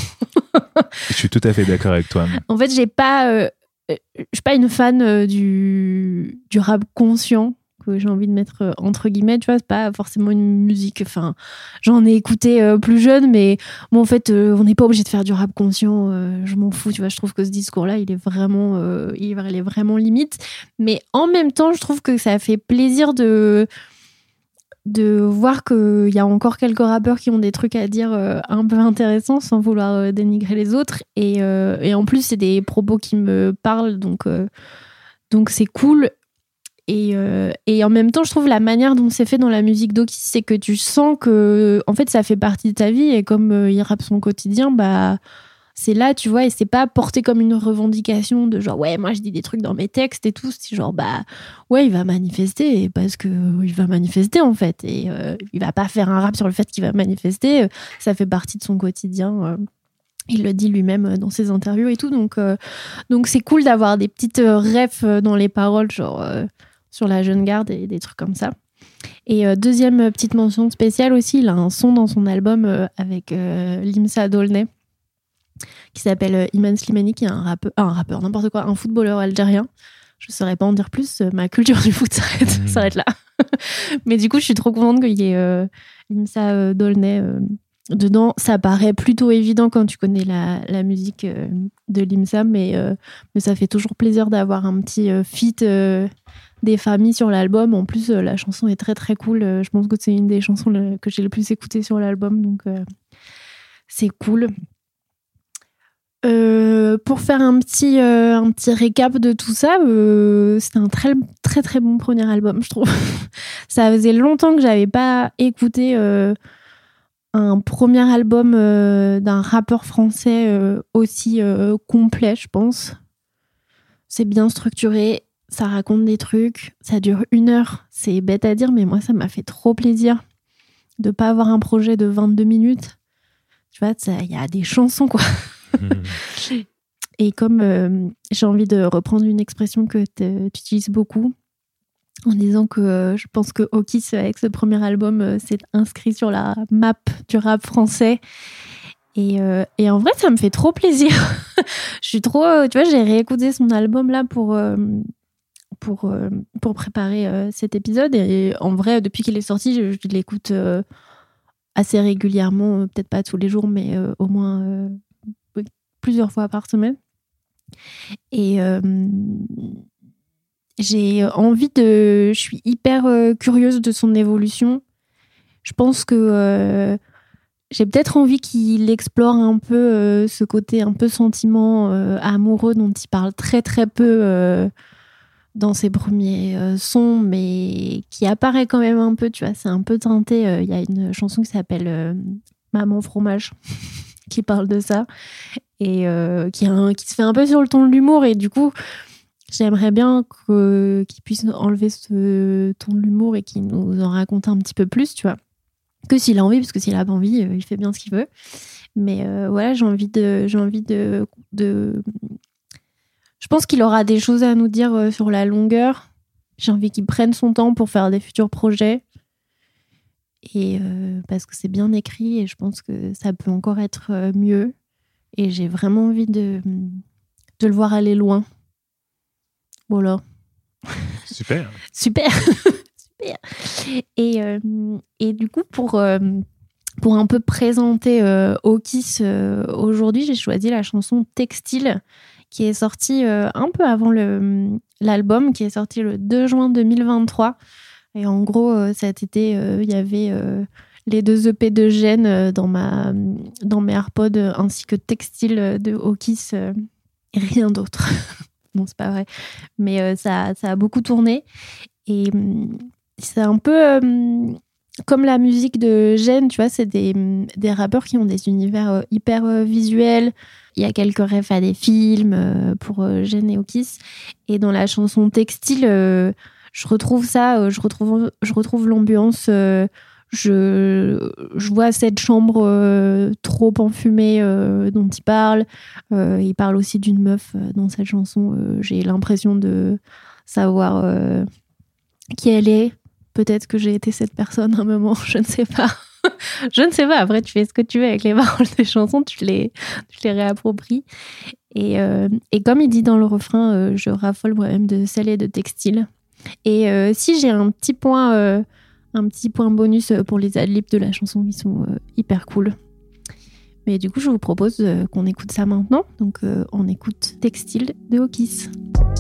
Je suis tout à fait d'accord avec toi. En fait, j'ai pas, euh, euh, je suis pas une fan euh, du, du rap conscient que j'ai envie de mettre euh, entre guillemets. Tu vois, c'est pas forcément une musique. Enfin, j'en ai écouté plus jeune, mais bon, en fait, on n'est pas obligé de faire du rap conscient. je m'en fous. Tu vois, je trouve que ce discours-là, il est vraiment, il est vraiment limite. Mais en même temps, je trouve que ça fait plaisir de de voir qu'il y a encore quelques rappeurs qui ont des trucs à dire euh, un peu intéressants sans vouloir euh, dénigrer les autres. Et, euh, et en plus, c'est des propos qui me parlent, donc c'est cool. Et, et en même temps, je trouve la manière dont c'est fait dans la musique d'Oki, c'est que tu sens que en fait ça fait partie de ta vie et comme il rappe son quotidien, bah c'est là, tu vois, et c'est pas porté comme une revendication de genre ouais, moi je dis des trucs dans mes textes et tout, c'est genre bah ouais, il va manifester parce que euh, il va manifester en fait et euh, il va pas faire un rap sur le fait qu'il va manifester, euh, ça fait partie de son quotidien. il le dit lui-même dans ses interviews et tout, donc donc c'est cool d'avoir des petites refs dans les paroles, genre sur la jeune garde et des trucs comme ça. Et deuxième petite mention spéciale aussi, il a un son dans son album avec Limsa Dolnay qui s'appelle euh, Iman Slimani, qui est un rappeur, un rappeur, n'importe quoi, un footballeur algérien. Je ne saurais pas en dire plus, euh, ma culture du foot s'arrête, s'arrête là. Mais du coup, je suis trop contente qu'il y ait euh, Limsa euh, Dolnay euh, dedans. Ça paraît plutôt évident quand tu connais la, la musique de Limsa, mais, mais ça fait toujours plaisir d'avoir un petit feat des familles sur l'album. En plus, la chanson est très très cool. Je pense que c'est une des chansons que j'ai le plus écoutées sur l'album, donc c'est cool. Euh, pour faire un petit, euh, un petit récap de tout ça, euh, c'était un très, très très bon premier album, je trouve. ça faisait longtemps que j'avais pas écouté un premier album d'un rappeur français aussi complet, je pense. C'est bien structuré, ça raconte des trucs, ça dure une heure. C'est bête à dire, mais moi, ça m'a fait trop plaisir de pas avoir un projet de 22 minutes. Tu vois, il y a des chansons, quoi. Et comme euh, j'ai envie de reprendre une expression que tu utilises beaucoup, en disant que euh, je pense que Okis, avec ce premier album, euh, s'est inscrit sur la map du rap français. Et, en vrai, ça me fait trop plaisir. je suis trop. tu vois, j'ai réécouté son album là pour. pour, pour préparer cet épisode. Et en vrai, depuis qu'il est sorti, je, l'écoute assez régulièrement, peut-être pas tous les jours, mais au moins plusieurs fois par semaine. Et euh, j'ai envie de. Je suis hyper euh, curieuse de son évolution. Je pense que euh, j'ai peut-être envie qu'il explore un peu euh, ce côté un peu sentiment euh, amoureux dont il parle très très peu euh, dans ses premiers euh, sons, mais qui apparaît quand même un peu, tu vois, c'est un peu teinté. Euh, Il y a une chanson qui s'appelle euh, Maman fromage qui parle de ça et euh, qui, se fait un peu sur le ton de l'humour et du coup j'aimerais bien qu'il puisse enlever ce ton de l'humour et qu'il nous en raconte un petit peu plus, tu vois. Que s'il a envie, parce que s'il a pas envie, euh, il fait bien ce qu'il veut. Mais euh, voilà, j'ai envie de, j'ai envie de. Je pense qu'il aura des choses à nous dire sur la longueur. J'ai envie qu'il prenne son temps pour faire des futurs projets. Et euh, parce que c'est bien écrit et je pense que ça peut encore être euh, mieux. Et j'ai vraiment envie de, de le voir aller loin. Voilà. Super. Super. Super. Et, euh, et du coup, pour, euh, pour un peu présenter euh, Okis aujourd'hui, j'ai choisi la chanson Textile qui est sortie un peu avant l'album, qui est sorti le 2 juin 2023. Et en gros, euh, cet été, euh, il y avait euh, les deux EP de Gênes dans, dans mes AirPods, ainsi que Textile de euh, et rien d'autre. non, c'est pas vrai. Mais ça, ça a beaucoup tourné. Et hum, c'est un peu comme la musique de Gênes, tu vois, c'est des, hum, des rappeurs qui ont des univers hyper visuels. Il y a quelques refs à des films pour Gênes et Okis. Et dans la chanson Textile, je retrouve ça, euh, je retrouve, je retrouve l'ambiance. euh, je, vois cette chambre euh, trop enfumée dont il parle. Il parle aussi d'une meuf dans cette chanson. J'ai l'impression de savoir qui elle est. Peut-être que j'ai été cette personne à un moment, je ne sais pas. je ne sais pas. Après, tu fais ce que tu veux avec les paroles des chansons, tu les, tu les réappropries. Et, et comme il dit dans le refrain, je raffole moi-même de sel et de textile. Et euh, si j'ai un petit point, euh, un petit point bonus pour les adlibs de la chanson qui sont euh, hyper cool. Mais du coup, je vous propose euh, qu'on écoute ça maintenant. Donc, euh, on écoute Textile de Hawkis.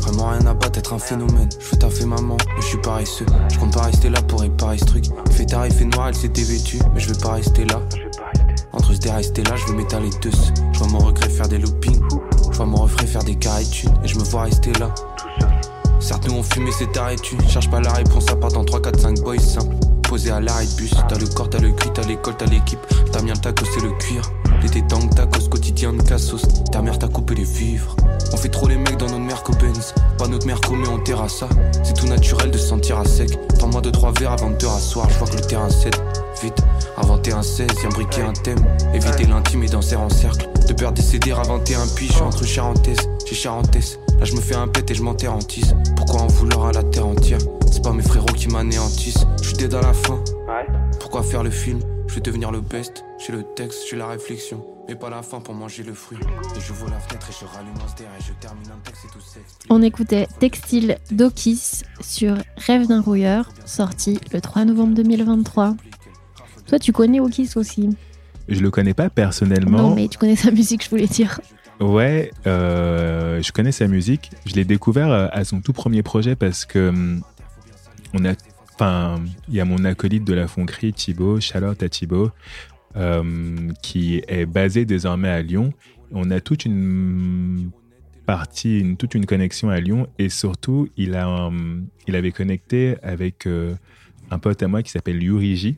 Vraiment rien à battre, être un phénomène. Je fais taffer maman, mais je suis paresseux. Je compte pas rester là pour réparer ce truc. Il fait tard, il fait noir, elle s'était vêtue. Mais je vais pas rester là. Entre ce rester là, je vais m'étaler deux. Je vois mon regret faire des loopings. Je vois mon refrain faire des carrés de thunes. Et je me vois rester là. Certes, nous on fumé, c'est arrêté. Cherche pas la réponse, ça part dans 3, 4, 5 boys simples. Posé à l'arrêt de bus. T'as le corps, t'as le cuit, t'as l'école, t'as l'équipe. Ta mère t'a c'est le cuir. L'été tank, tacos, quotidien de cassos. Ta mère t'a coupé les vivres. On fait trop les mecs dans notre merco Benz. Pas notre merco, mais on terrasse ça. C'est tout naturel de se sentir à sec. Tends-moi deux, trois verres avant de te rasseoir. Je vois que le terrain cède. Vite, inventer un 16, y imbriquer un thème. Éviter l'intime et danser en cercle. De peur CDR, inventer un piche entre charentaises. J'ai charentaise. Là, je me fais un pet et je m'enterre en tisse. Pourquoi en vouloir à la terre entière? C'est pas mes frérots qui m'anéantissent. Je suis dead à la fin. Pourquoi faire le film? Je vais devenir le best. J'ai le texte, j'ai la réflexion. Mais pas la fin pour manger le fruit. Et je vois la fenêtre et je rallume un et je termine un texte et tout. On écoutait Textile d'Okis sur Rêve d'un rouilleur, sorti le 3 novembre 2023. Toi, tu connais Okis aussi? Je le connais pas personnellement. Non, mais tu connais sa musique, je voulais dire. Ouais, euh, je connais sa musique. Je l'ai découvert euh, à son tout premier projet parce que hum, on a, enfin, il y a mon acolyte de la Fonquerie, Thibaut, Charlotte à Thibaut, euh, qui est basé désormais à Lyon. On a toute une partie, toute une connexion à Lyon et surtout, il a, hum, il avait connecté avec euh, un pote à moi qui s'appelle Yuriji,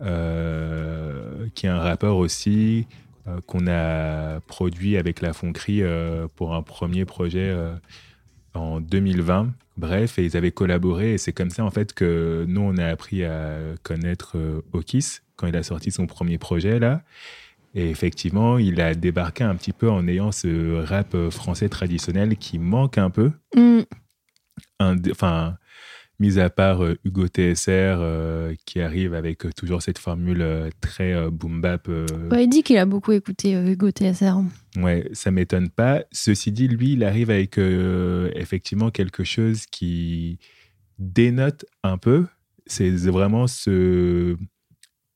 euh, qui est un rappeur aussi qu'on a produit avec la Fonquerie euh, pour un premier projet euh, en 2020. Bref, et ils avaient collaboré et c'est comme ça en fait que nous on a appris à connaître euh, Okis quand il a sorti son premier projet là. Et effectivement, il a débarqué un petit peu en ayant ce rap euh, français traditionnel qui manque un peu. Des- Enfin, mis à part euh, Hugo TSR euh, qui arrive avec euh, toujours cette formule euh, très euh, boom bap. euh, Ouais, il dit qu'il a beaucoup écouté Hugo TSR. Ouais, ça m'étonne pas. Ceci dit, lui, il arrive avec effectivement quelque chose qui dénote un peu. C'est vraiment ce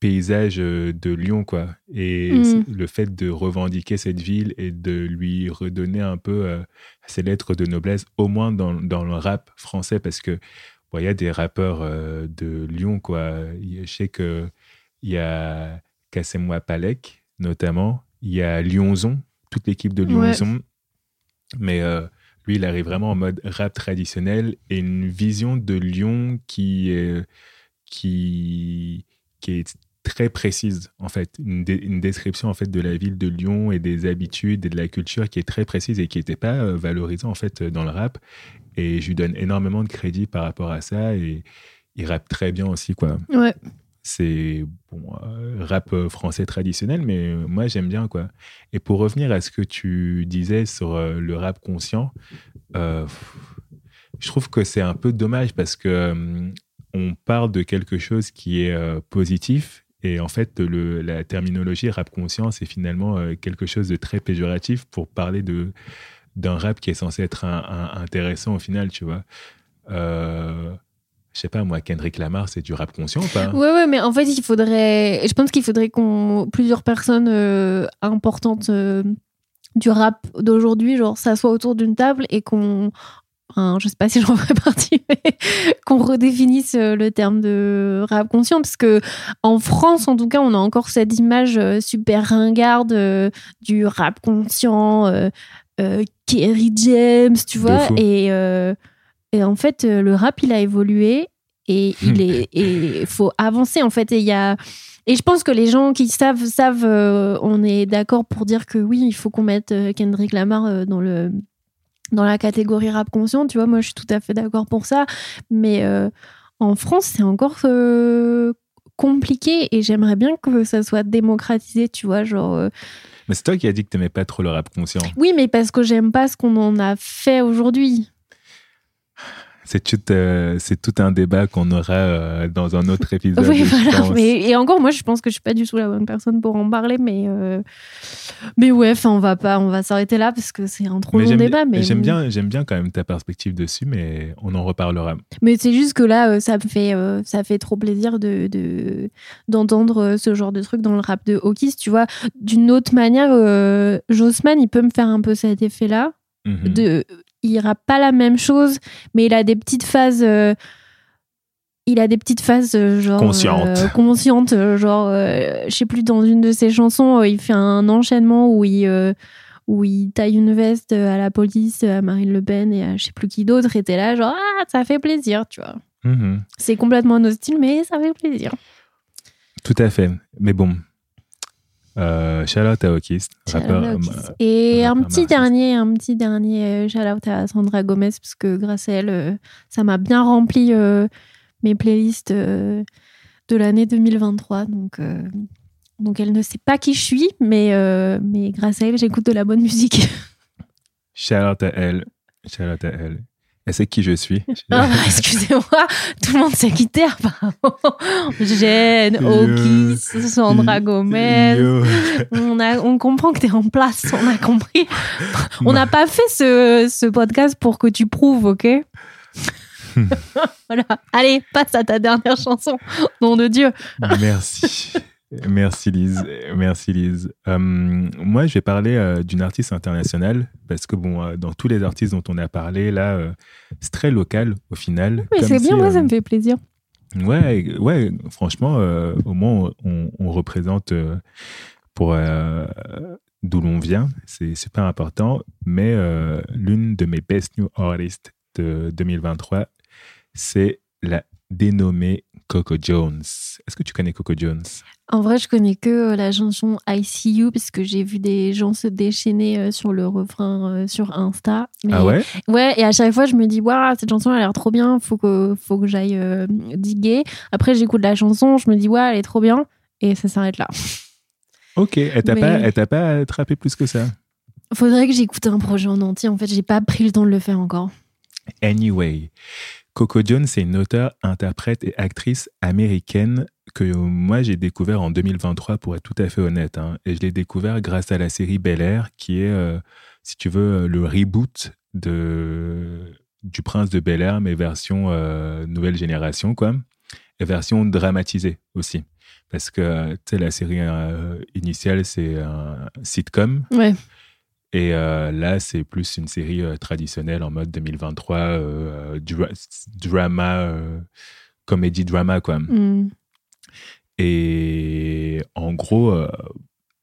paysage de Lyon, quoi. Et Mm. le fait de revendiquer cette ville et de lui redonner un peu euh, ses lettres de noblesse, au moins dans, dans le rap français, parce que bon, il y a des rappeurs euh, de Lyon, quoi. Je sais que il y a Cassez-moi Palek, notamment. Il y a Lyonzon, toute l'équipe de Ouais. Lyonzon. Mais euh, lui, il arrive vraiment en mode rap traditionnel et une vision de Lyon qui est, qui, qui est très précise, en fait. Une, dé- une description, en fait, de la ville de Lyon et des habitudes et de la culture qui est très précise et qui n'était pas euh, valorisée, en fait, dans le rap. Et je lui donne énormément de crédit par rapport à ça et il rappe très bien aussi, quoi Ouais. c'est bon, euh, rap euh, français traditionnel, mais euh, moi j'aime bien quoi. Et pour revenir à ce que tu disais sur euh, le rap conscient, euh, je trouve que c'est un peu dommage parce que euh, on parle de quelque chose qui est euh, positif et en fait le, la terminologie rap conscient c'est finalement euh, quelque chose de très péjoratif pour parler de d'un rap qui est censé être intéressant au final, tu vois. Euh, je sais pas, moi, Kendrick Lamar, c'est du rap conscient ou pas? Ouais, ouais, mais en fait, il faudrait. Je pense qu'il faudrait qu'on. Plusieurs personnes euh, importantes euh, du rap d'aujourd'hui, genre, s'assoient autour d'une table et qu'on. Enfin, je sais pas si j'en ferai partie, mais qu'on redéfinisse euh, le terme de rap conscient, parce que en France, en tout cas, on a encore cette image euh, super ringarde euh, du rap conscient, euh, euh, Kerry James, tu vois, et, et en fait, le rap, il a évolué et il est et faut avancer en fait et il y a et je pense que les gens qui savent savent on est d'accord pour dire que oui il faut qu'on mette Kendrick Lamar dans le dans la catégorie rap conscient tu vois moi je suis tout à fait d'accord pour ça. Mais euh, en France c'est encore euh, compliqué et j'aimerais bien que ça soit démocratisé tu vois genre euh, Mais c'est toi qui as dit que t'aimais pas trop le rap conscient. oui mais parce que j'aime pas ce qu'on en a fait aujourd'hui C'est tout, euh, c'est tout un débat qu'on aura euh, dans un autre épisode. Oui, je voilà. pense. Mais, et encore, moi, je pense que je suis pas du tout la bonne personne pour en parler, mais euh, mais ouais, on va pas, on va s'arrêter là parce que c'est un trop Mais long débat. Mais j'aime bien, j'aime bien quand même ta perspective dessus, mais on en reparlera. mais c'est juste que là, ça me fait, ça fait trop plaisir de de- d'entendre ce genre de truc dans le rap de Hawkins. Tu vois, d'une autre manière, Jossman, il peut me faire un peu cet effet-là. Mhm. de il rappe pas la même chose mais il a des petites phases euh, il a des petites phases euh, genre Conscientes. euh, conscientes euh, genre euh, je sais plus dans une de ses chansons il fait un enchaînement où il où il taille une veste à la police à Marine Le Pen et à je sais plus qui d'autre était là genre ah ça fait plaisir tu vois Mhm. c'est complètement un autre style mais ça fait plaisir Tout à fait. Mais bon. Euh, shout out à Okis, rappeur, euh. Et un petit dernier, un petit dernier euh, shout out à Sandra Gomez parce que grâce à elle, euh, ça m'a bien rempli euh, mes playlists euh, de l'année 2023. Donc, donc elle ne sait pas qui je suis, mais, mais grâce à elle, j'écoute de la bonne musique. Shout out à elle. Shout out à elle. Sait qui je suis. Ah, Excusez-moi, tout le monde sait qui t'es apparemment. Jeanne, Okis, Sandra Gomez. On, a, on comprend que t'es en place, on a compris. On n'a pas fait ce, ce podcast pour que tu prouves, ok Voilà. Allez, passe à ta dernière chanson. Nom de Dieu. Merci. Merci Lise. Merci Lise. Euh, moi, je vais parler euh, d'une artiste internationale parce que bon, euh, dans tous les artistes dont on a parlé là, c'est très local au final. Mais c'est si, bien, moi, ça me fait plaisir. Ouais, ouais. Franchement, au moins on, on représente pour d'où l'on vient. C'est super important. Mais l'une de mes best new artists de 2023, c'est la dénommée Coco Jones. Est-ce que tu connais Coco Jones? En vrai, je connais que euh, la chanson I See You parce que j'ai vu des gens se déchaîner euh, sur le refrain euh, sur Insta. Mais- Ah ouais? Ouais, et à chaque fois, je me dis, waouh, cette chanson, elle a l'air trop bien, faut que, faut que j'aille euh, diguer. Après, j'écoute la chanson, je me dis, ouais, elle est trop bien, et ça s'arrête là. Ok, elle t'a Mais- pas, pas attrapé plus que ça? Faudrait que j'écoute un projet en entier, en fait, j'ai pas pris le temps de le faire encore. Anyway, Coco Jones, c'est une auteure, interprète et actrice américaine que moi j'ai découvert en 2023 pour être tout à fait honnête. hein. Et je l'ai découvert grâce à la série Bel Air qui est, euh, si tu veux, le reboot de, du Prince de Bel Air, mais version euh, nouvelle génération, quoi. Et version dramatisée aussi. Parce que, tu sais, la série euh, initiale, c'est un sitcom. Ouais. Et euh, là, c'est plus une série euh, traditionnelle en mode 2023, euh, dra- drama, comédie drama, quoi. Hmm. Et en gros,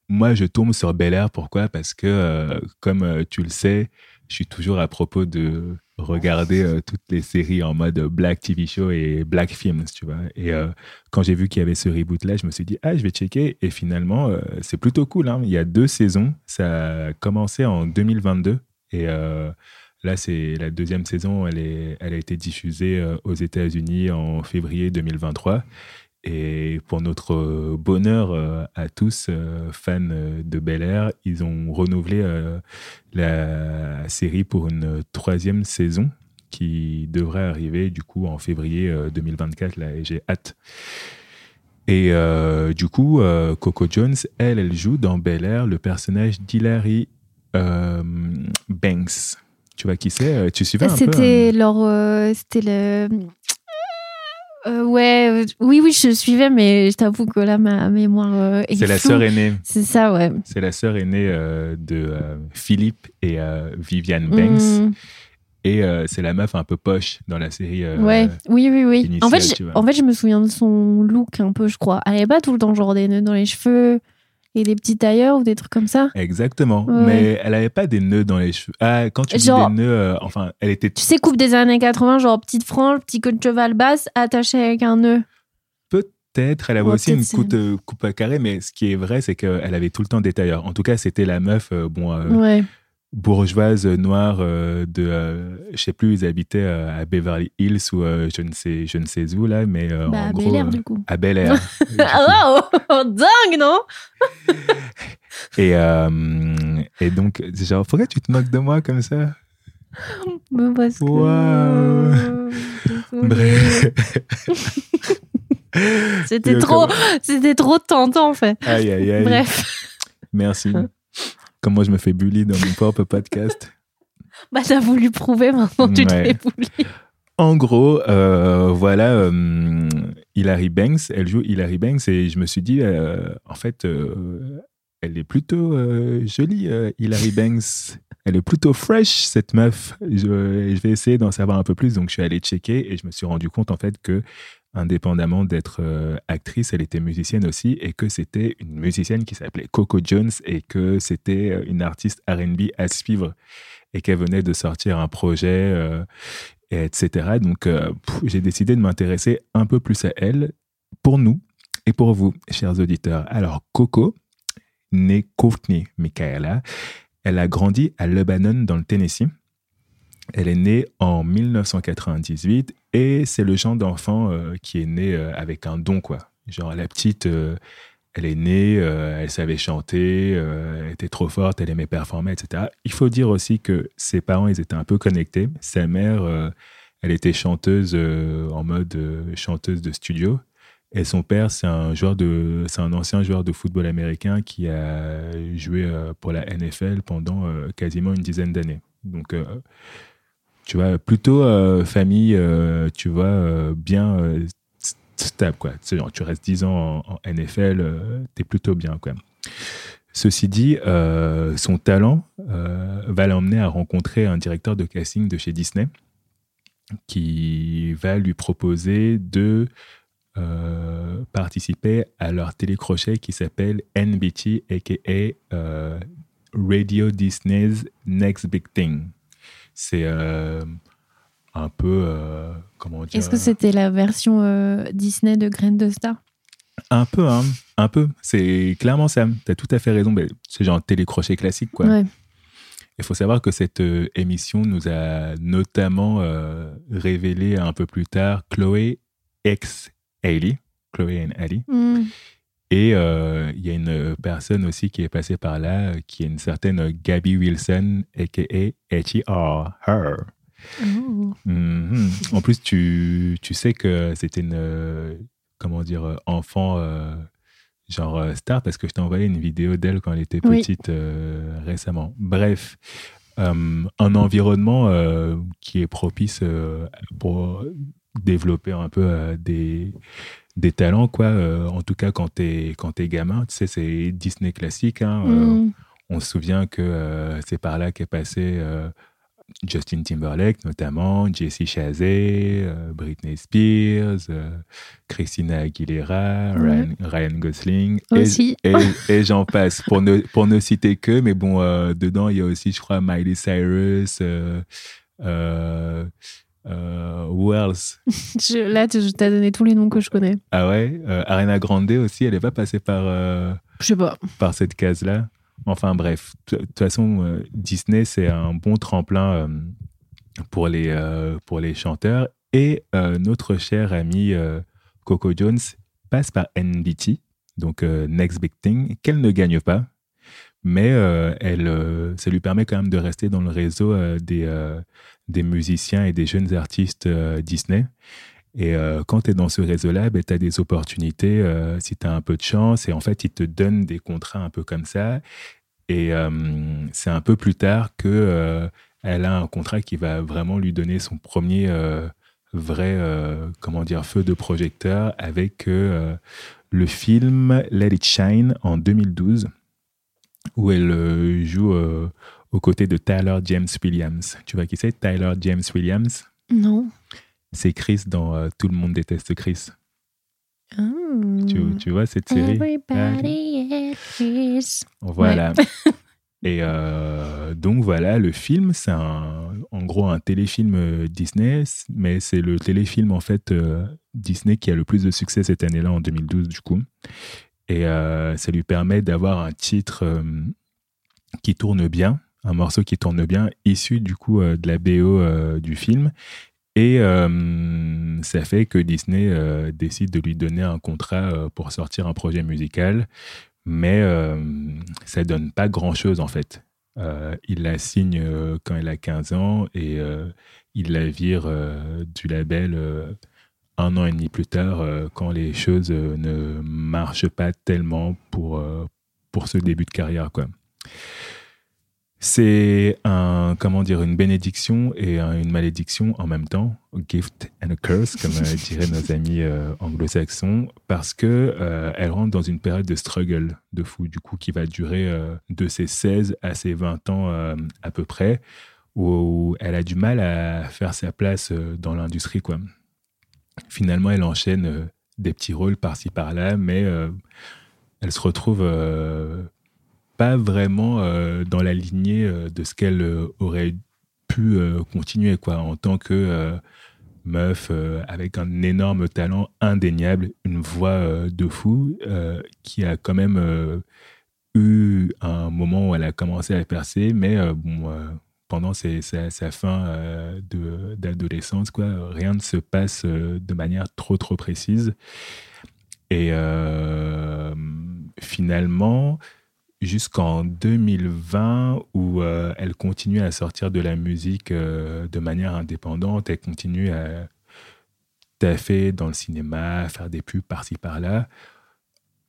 moi, je tombe sur Bel Air. Pourquoi? Parce que, comme tu le sais, je suis toujours à propos de regarder euh, toutes les séries en mode Black TV Show et Black Films, tu vois. Et euh, quand j'ai vu qu'il y avait ce reboot-là, je me suis dit, ah, je vais checker. Et finalement, euh, c'est plutôt cool. hein. Il y a deux saisons. Ça a commencé en 2022. Et là, c'est la deuxième saison. Elle, est, elle a été diffusée aux États-Unis en février 2023. Et pour notre euh, bonheur euh, à tous, euh, fans de Bel Air, ils ont renouvelé la série pour une troisième saison qui devrait arriver du coup en février euh, 2024 là, et j'ai hâte. Et euh, du coup, euh, Coco Jones, elle, elle joue dans Bel Air le personnage d'Hilary euh, Banks. Tu vois qui c'est Tu suivais un peu C'était leur. euh, C'était le. Euh, ouais, euh, oui, oui, je suivais, mais je t'avoue que là, ma mémoire euh, est C'est la sœur aînée. C'est ça, ouais. C'est la sœur aînée euh, de Philippe et Viviane Banks. Hmm. Et c'est la meuf un peu poche dans la série. Ouais, oui, oui, oui. initiale, En fait, en fait, je me souviens de son look un peu, je crois. Elle avait pas tout le temps genre des nœuds dans les cheveux et des petits tailleurs ou des trucs comme ça. Exactement. Ouais. Mais elle avait pas des nœuds dans les cheveux. Ah, quand tu Genre- dis des nœuds, euh, enfin, elle était Tu sais, coupe des années 80, genre petite frange, petit queue de cheval basse, attaché avec un nœud. peut-être, elle avait Ouais, aussi une coupe, coupe à carré, mais ce qui est vrai, c'est qu'elle avait tout le temps des tailleurs. En tout cas, c'était la meuf, euh, bon, euh, Ouais. Bourgeoise euh, noire de, euh, je sais plus, ils habitaient euh, à Beverly Hills ou euh, je ne sais, je ne sais où là, mais euh, Bah, en à gros, Bel Air, euh, du coup. à Bel Air. Ah, wow Dingue, non? Et, euh, et donc, genre, pourquoi tu te moques de moi comme ça? Parce que... Désolée. Bref. C'était trop, euh, c'était trop tentant, en fait. Aïe, aïe, aïe. Bref, Merci. Comment je me fais bully dans mon propre podcast. bah, t'as voulu prouver, maintenant tu te Ouais. fais bouler. En gros, euh, voilà, euh, Hilary Banks, elle joue Hilary Banks et je me suis dit, euh, en fait, euh, elle est plutôt jolie, Hilary Banks. Elle est plutôt fresh, cette meuf. Je, je vais essayer d'en savoir un peu plus. Donc, je suis allé checker et je me suis rendu compte, en fait, que indépendamment d'être euh, actrice, elle était musicienne aussi et que c'était une musicienne qui s'appelait Coco Jones et que c'était euh, une artiste RB à suivre et qu'elle venait de sortir un projet, euh, et etc. Donc, j'ai décidé de m'intéresser un peu plus à elle pour nous et pour vous, chers auditeurs. Alors, Coco, née Courtney Michaela, elle a grandi à Lebanon, dans le Tennessee. Elle est née en 1998 et c'est le genre d'enfant euh, qui est né euh, avec un don, quoi. Genre, la petite, euh, elle est née, elle savait chanter, elle était trop forte, elle aimait performer, etc. Il faut dire aussi que ses parents, ils étaient un peu connectés. Sa mère, elle était chanteuse en mode chanteuse de studio. Et son père, c'est un joueur de, c'est un ancien joueur de football américain qui a joué pour la NFL pendant quasiment une dizaine d'années. Donc, tu vois, plutôt euh, famille, euh, tu vois, euh, bien st- stable, quoi. Tu, restes 10 ans en, en NFL, t'es plutôt bien, quoi. Ceci dit, son talent va l'emmener à rencontrer un directeur de casting de chez Disney qui va lui proposer de participer à leur télécrochet qui s'appelle NBT, aka Radio Disney's Next Big Thing. C'est euh, un peu, euh, comment dire? Est-ce que c'était la version euh, Disney de Grain de Star? Un peu, hein, un peu. C'est clairement ça. Tu as tout à fait raison. C'est genre télécrochet classique, quoi. Ouais. Il faut savoir que cette euh, émission nous a notamment euh, révélé un peu plus tard Chloé ex Hailey, Chloé and Hailey. Hmm. Et euh, il y a une personne aussi qui est passée par là, euh, qui est une certaine Gabby Wilson, aka H.E.R. Her. Oh. Mhm. En plus, tu, tu sais que c'était une, euh, comment dire, euh, enfant euh, genre euh, star parce que je t'ai envoyé une vidéo d'elle quand elle était petite euh, récemment. Bref, euh, un environnement euh, qui est propice euh, pour développer un peu euh, des, des talents, quoi. Euh, en tout cas, quand t'es quand gamin, tu sais, c'est Disney classique. Hein, euh, Hmm. on se souvient que euh, c'est par là qu'est passé Justin Timberlake, notamment, Jessie Chazé, Britney Spears, Christina Aguilera, Ryan, Ryan Gosling, et, Aussi. et, et j'en passe, pour ne, pour ne citer que, mais bon, dedans, il y a aussi, je crois, Miley Cyrus, euh, who else? Je- là, tu t'as donné tous les noms que je connais. Ah ouais, euh, Ariana Grande aussi, elle n'est pas passée par... euh, Je sais pas. par cette case-là. Enfin bref, de toute façon, euh, Disney, c'est un bon tremplin euh, pour, les, pour les chanteurs. Et notre cher ami Coco Jones passe par NBT, donc Next Big Thing, qu'elle ne gagne pas. Mais euh, elle, euh, ça lui permet quand même de rester dans le réseau euh, des, des musiciens et des jeunes artistes Disney. Et quand tu es dans ce réseau-là, ben, tu as des opportunités si tu as un peu de chance. Et en fait, ils te donnent des contrats un peu comme ça. Et c'est un peu plus tard que elle a un contrat qui va vraiment lui donner son premier vrai comment dire feu de projecteur avec le film Let It Shine en 2012 où elle euh, joue euh, aux côtés de Tyler James Williams. Tu vois qui c'est Tyler James Williams? Non. c'est Chris dans euh, Tout le monde déteste Chris. Ah. Tu, tu vois cette série? Everybody Chris. Voilà. Et euh, donc voilà, le film, c'est un- en gros un téléfilm Disney, mais c'est le téléfilm en fait euh, Disney qui a le plus de succès cette année-là en 2012 du coup. Et euh, ça lui permet d'avoir un titre euh, qui tourne bien, un morceau qui tourne bien, issu du coup euh, de la BO du film. Et ça fait que Disney décide de lui donner un contrat pour sortir un projet musical mais ça donne pas grand-chose en fait. Il la signe quand elle a 15 ans et il la vire du label un an et demi plus tard euh, quand les choses euh, ne marchent pas tellement pour, euh, pour ce début de carrière. Quoi. C'est un, comment dire, une bénédiction et un- une malédiction en même temps, a gift and a curse, comme diraient nos amis euh, anglo-saxons, parce que euh, elle rentre dans une période de struggle de fou, du coup, qui va durer euh, de ses 16 à ses 20 ans à peu près, où elle a du mal à faire sa place dans l'industrie, quoi. Finalement, elle enchaîne euh, des petits rôles par-ci par-là, mais euh, elle se retrouve euh, pas vraiment dans la lignée de ce qu'elle aurait pu continuer quoi en tant que meuf avec un énorme talent indéniable, une voix de fou qui a quand même eu un moment où elle a commencé à percer, mais bon, pendant sa, fin euh, d'adolescence, quoi, rien ne se passe euh, de manière trop trop précise. Et euh, finalement, jusqu'en 2020, où elle continue à sortir de la musique de manière indépendante, elle continue à taffer dans le cinéma, faire des pubs par-ci par-là.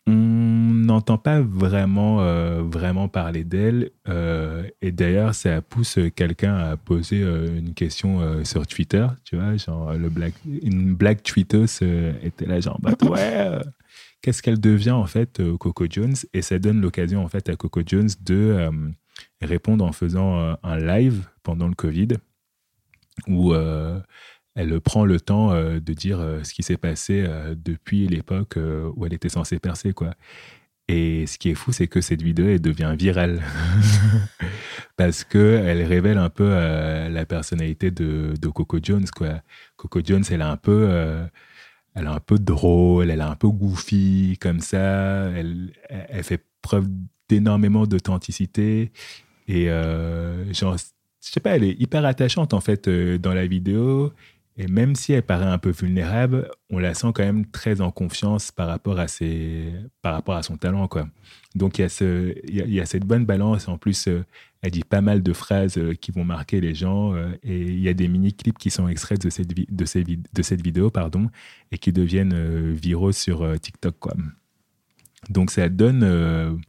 On n'entend pas vraiment, euh, vraiment parler d'elle. euh, et d'ailleurs, ça pousse quelqu'un à poser euh, une question sur Twitter. Tu vois, genre, le black, une black tweeteuse euh, était là, genre, bah, ouais, qu'est-ce qu'elle devient en fait, Coco Jones? Et ça donne l'occasion en fait à Coco Jones de répondre en faisant un live pendant le Covid où elle prend le temps euh, de dire euh, ce qui s'est passé euh, depuis l'époque où elle était censée percer, quoi. Et ce qui est fou, c'est que cette vidéo, elle devient virale. Parce que elle révèle un peu la personnalité de, Coco Jones, quoi. Coco Jones, elle a un peu... elle est un peu drôle, elle est un peu goofy, comme ça. Elle, fait preuve d'énormément d'authenticité. Et genre, je sais pas, elle est hyper attachante en fait dans la vidéo. Et même si elle paraît un peu vulnérable, on la sent quand même très en confiance par rapport à, ses, par rapport à son talent. Quoi. Donc il y, a y a, cette bonne balance. En plus, euh, elle dit pas mal de phrases euh, qui vont marquer les gens. euh, et il y a des mini-clips qui sont extraits de cette, de ces de cette vidéo pardon, et qui deviennent viraux sur TikTok. Quoi. Donc ça donne...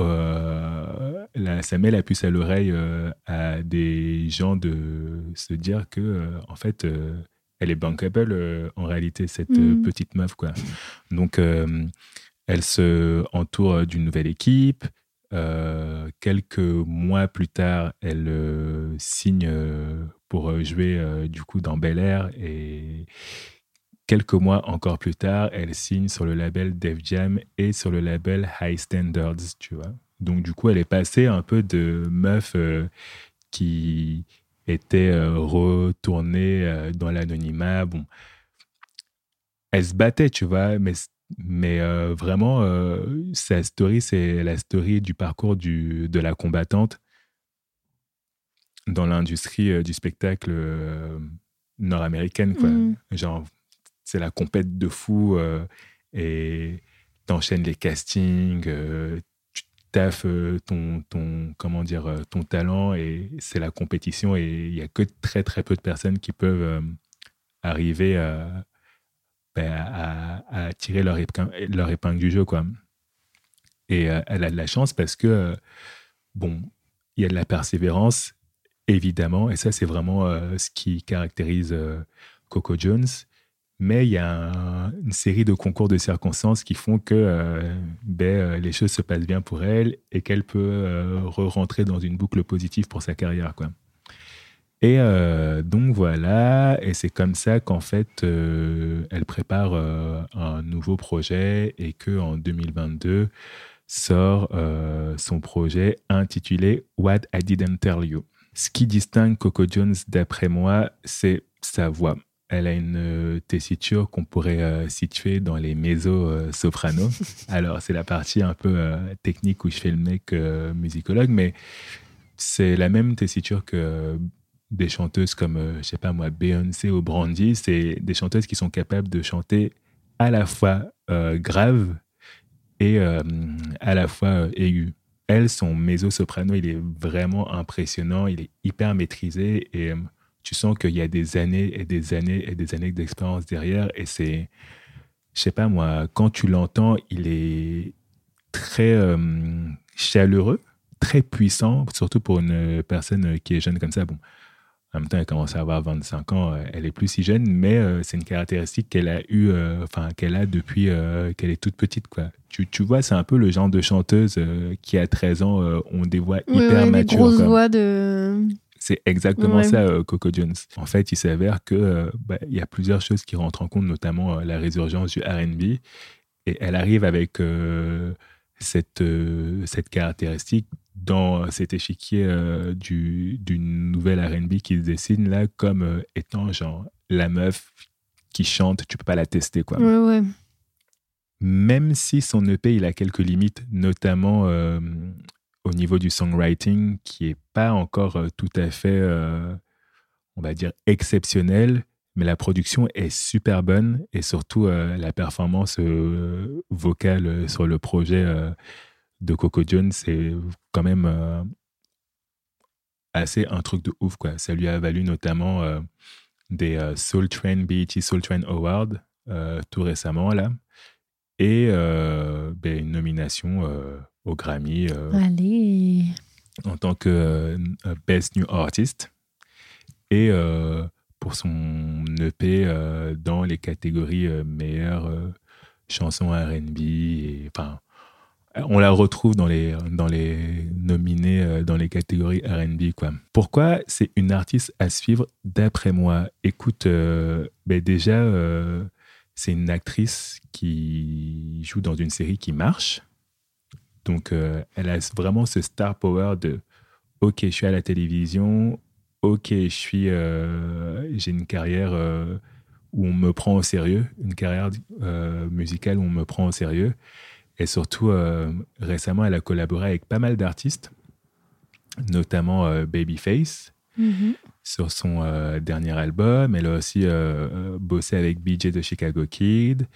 euh, la- ça met la puce à l'oreille euh, à des gens de se dire que euh, en fait elle est bankable en réalité cette Mm. petite meuf quoi donc elle se entoure d'une nouvelle équipe quelques mois plus tard elle signe pour jouer du coup dans Bel Air et quelques mois encore plus tard, elle signe sur le label Def Jam et sur le label High Standards, tu vois. Donc du coup, elle est passée un peu de meuf euh, qui était euh, retournée euh, dans l'anonymat. Bon, elle se battait, tu vois, mais mais vraiment, sa story, c'est la story du parcours du, de la combattante dans l'industrie du spectacle nord-américaine, quoi. Mm. Genre, c'est la compète de fou euh, et t'enchaînes les castings, euh, tu taffes euh, ton, ton, comment dire, euh, ton talent et c'est la compétition et il y a que très très peu de personnes qui peuvent arriver à, ben, à, à tirer leur épingle, leur épingle du jeu, quoi. Et elle a de la chance parce que, bon, il y a de la persévérance, évidemment, et ça, c'est vraiment ce qui caractérise Coco Jones. Mais il y a un- une série de concours de circonstances qui font que euh, ben, euh, les choses se passent bien pour elle et qu'elle peut euh, re-rentrer dans une boucle positive pour sa carrière. Quoi. Et donc voilà, et c'est comme ça qu'en fait, elle prépare un nouveau projet et qu'en 2022 sort son projet intitulé What I Didn't Tell You. Ce qui distingue Coco Jones, d'après moi, c'est sa voix. Elle a une euh, tessiture qu'on pourrait euh, situer dans les mezzo-sopranos. Alors, c'est la partie un peu euh, technique où je fais le mec euh, musicologue, mais c'est la même tessiture que euh, des chanteuses comme, euh, je sais pas moi, Beyoncé ou Brandy. C'est des chanteuses qui sont capables de chanter à la fois euh, grave et euh, à la fois euh, aigu. Elle, son mezzo-soprano, il est vraiment impressionnant, il est hyper maîtrisé et euh, tu sens qu'il y a des années et des années et des années d'expérience derrière et c'est, je sais pas moi, quand tu l'entends, il est très euh, chaleureux, très puissant, surtout pour une personne qui est jeune comme ça. Bon, en même temps, elle commence à avoir 25 ans, euh, elle est plus si jeune, mais euh, c'est une caractéristique qu'elle a eu, euh, enfin qu'elle a depuis euh, qu'elle est toute petite, quoi. Tu, tu vois, c'est un peu le genre de chanteuse qui à 13 ans ont des voix hyper ouais, des matures. grosses quoi. voix de. C'est exactement Ouais. ça, euh, Coco Jones. En fait, il s'avère que euh, bah, y a plusieurs choses qui rentrent en compte, notamment euh, la résurgence du R&B, et elle arrive avec euh, cette cette caractéristique dans cet échiquier du d'une nouvelle R&B qui se dessine là comme étant genre la meuf qui chante, tu peux pas la tester quoi Ouais, ouais. même si son EP il a quelques limites, notamment au niveau du songwriting, qui est pas encore euh, tout à fait, euh, on va dire, exceptionnel, mais la production est super bonne et surtout euh, la performance vocale sur le projet de Coco Jones, c'est quand même assez un truc de ouf. Quoi. Ça lui a valu notamment des Soul Train, BET Soul Train Award tout récemment, là, et ben, une nomination au Grammy euh, Allez. en tant que euh, Best New Artist et euh, pour son EP dans les catégories meilleures chansons R&B enfin on la retrouve dans les dans les nominés dans les catégories R&B quoi. Pourquoi c'est une artiste à suivre d'après moi? Écoute euh, ben déjà euh, c'est une actrice qui joue dans une série qui marche. Donc, euh, elle a vraiment ce star power de OK, je suis à la télévision, OK, je suis, euh, j'ai une carrière euh, où on me prend au sérieux, une carrière musicale où on me prend au sérieux. Et surtout, récemment, elle a collaboré avec pas mal d'artistes, notamment Babyface Mhm. Sur son euh, dernier album. Elle a aussi euh, euh, bossé avec BJ de Chicago Kid.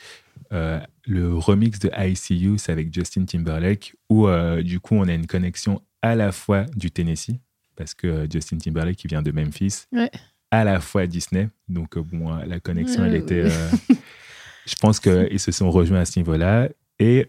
Euh, le remix de ICU, c'est avec Justin Timberlake, où du coup, on a une connexion à la fois du Tennessee, parce que Justin Timberlake, qui vient de Memphis, Ouais. à la fois Disney. Donc, bon, la connexion, elle était. je pense qu'ils se sont rejoints à ce niveau-là. Et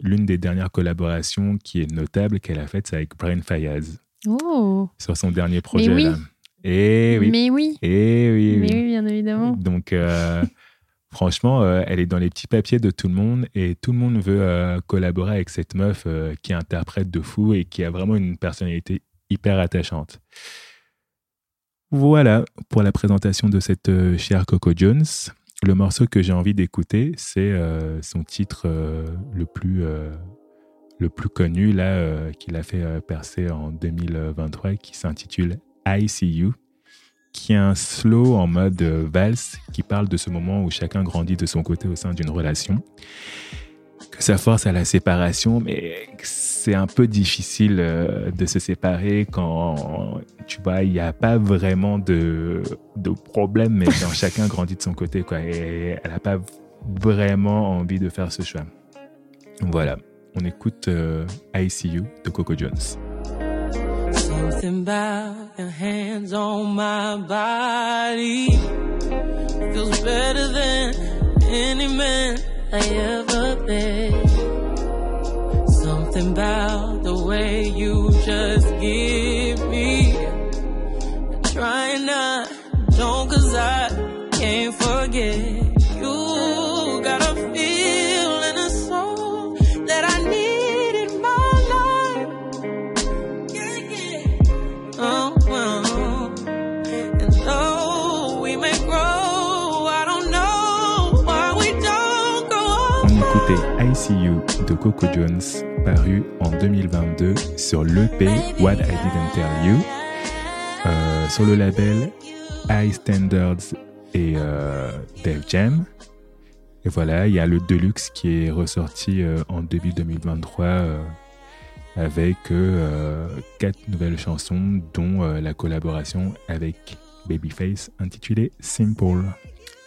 l'une des dernières collaborations qui est notable qu'elle a faite, c'est avec Brian Fayaz Oh. sur son dernier projet. oui. là. Et oui. Mais oui. Et oui, Mais oui. oui, bien évidemment. Donc, euh, franchement, euh, elle est dans les petits papiers de tout le monde et tout le monde veut euh, collaborer avec cette meuf qui interprète de fou et qui a vraiment une personnalité hyper attachante. Voilà pour la présentation de cette chère Coco Jones. Le morceau que j'ai envie d'écouter, c'est son titre le plus le plus connu là qu'il a fait percer en 2023 qui s'intitule I See You qui est un slow en mode euh, valse qui parle de ce moment où chacun grandit de son côté au sein d'une relation. Que ça force à la séparation mais c'est un peu difficile euh, de se séparer quand tu vois il n'y a pas vraiment de, de problème mais quand chacun grandit de son côté quoi et elle n'a pas vraiment envie de faire ce choix. Voilà. On écoute euh, I See You de Coco Jones Something about your hands on my body feels better than any man I ever met. Something about the way you just give me. Trying not, don't cause I can't forget. See You de Coco Jones, paru en 2022 sur l'EP What I Didn't Tell You, euh, sur le label High Standards et euh, Def Jam. Et voilà, il y a le Deluxe qui est ressorti euh, en début 2023 euh, avec quatre nouvelles chansons, dont la collaboration avec Babyface intitulée Simple.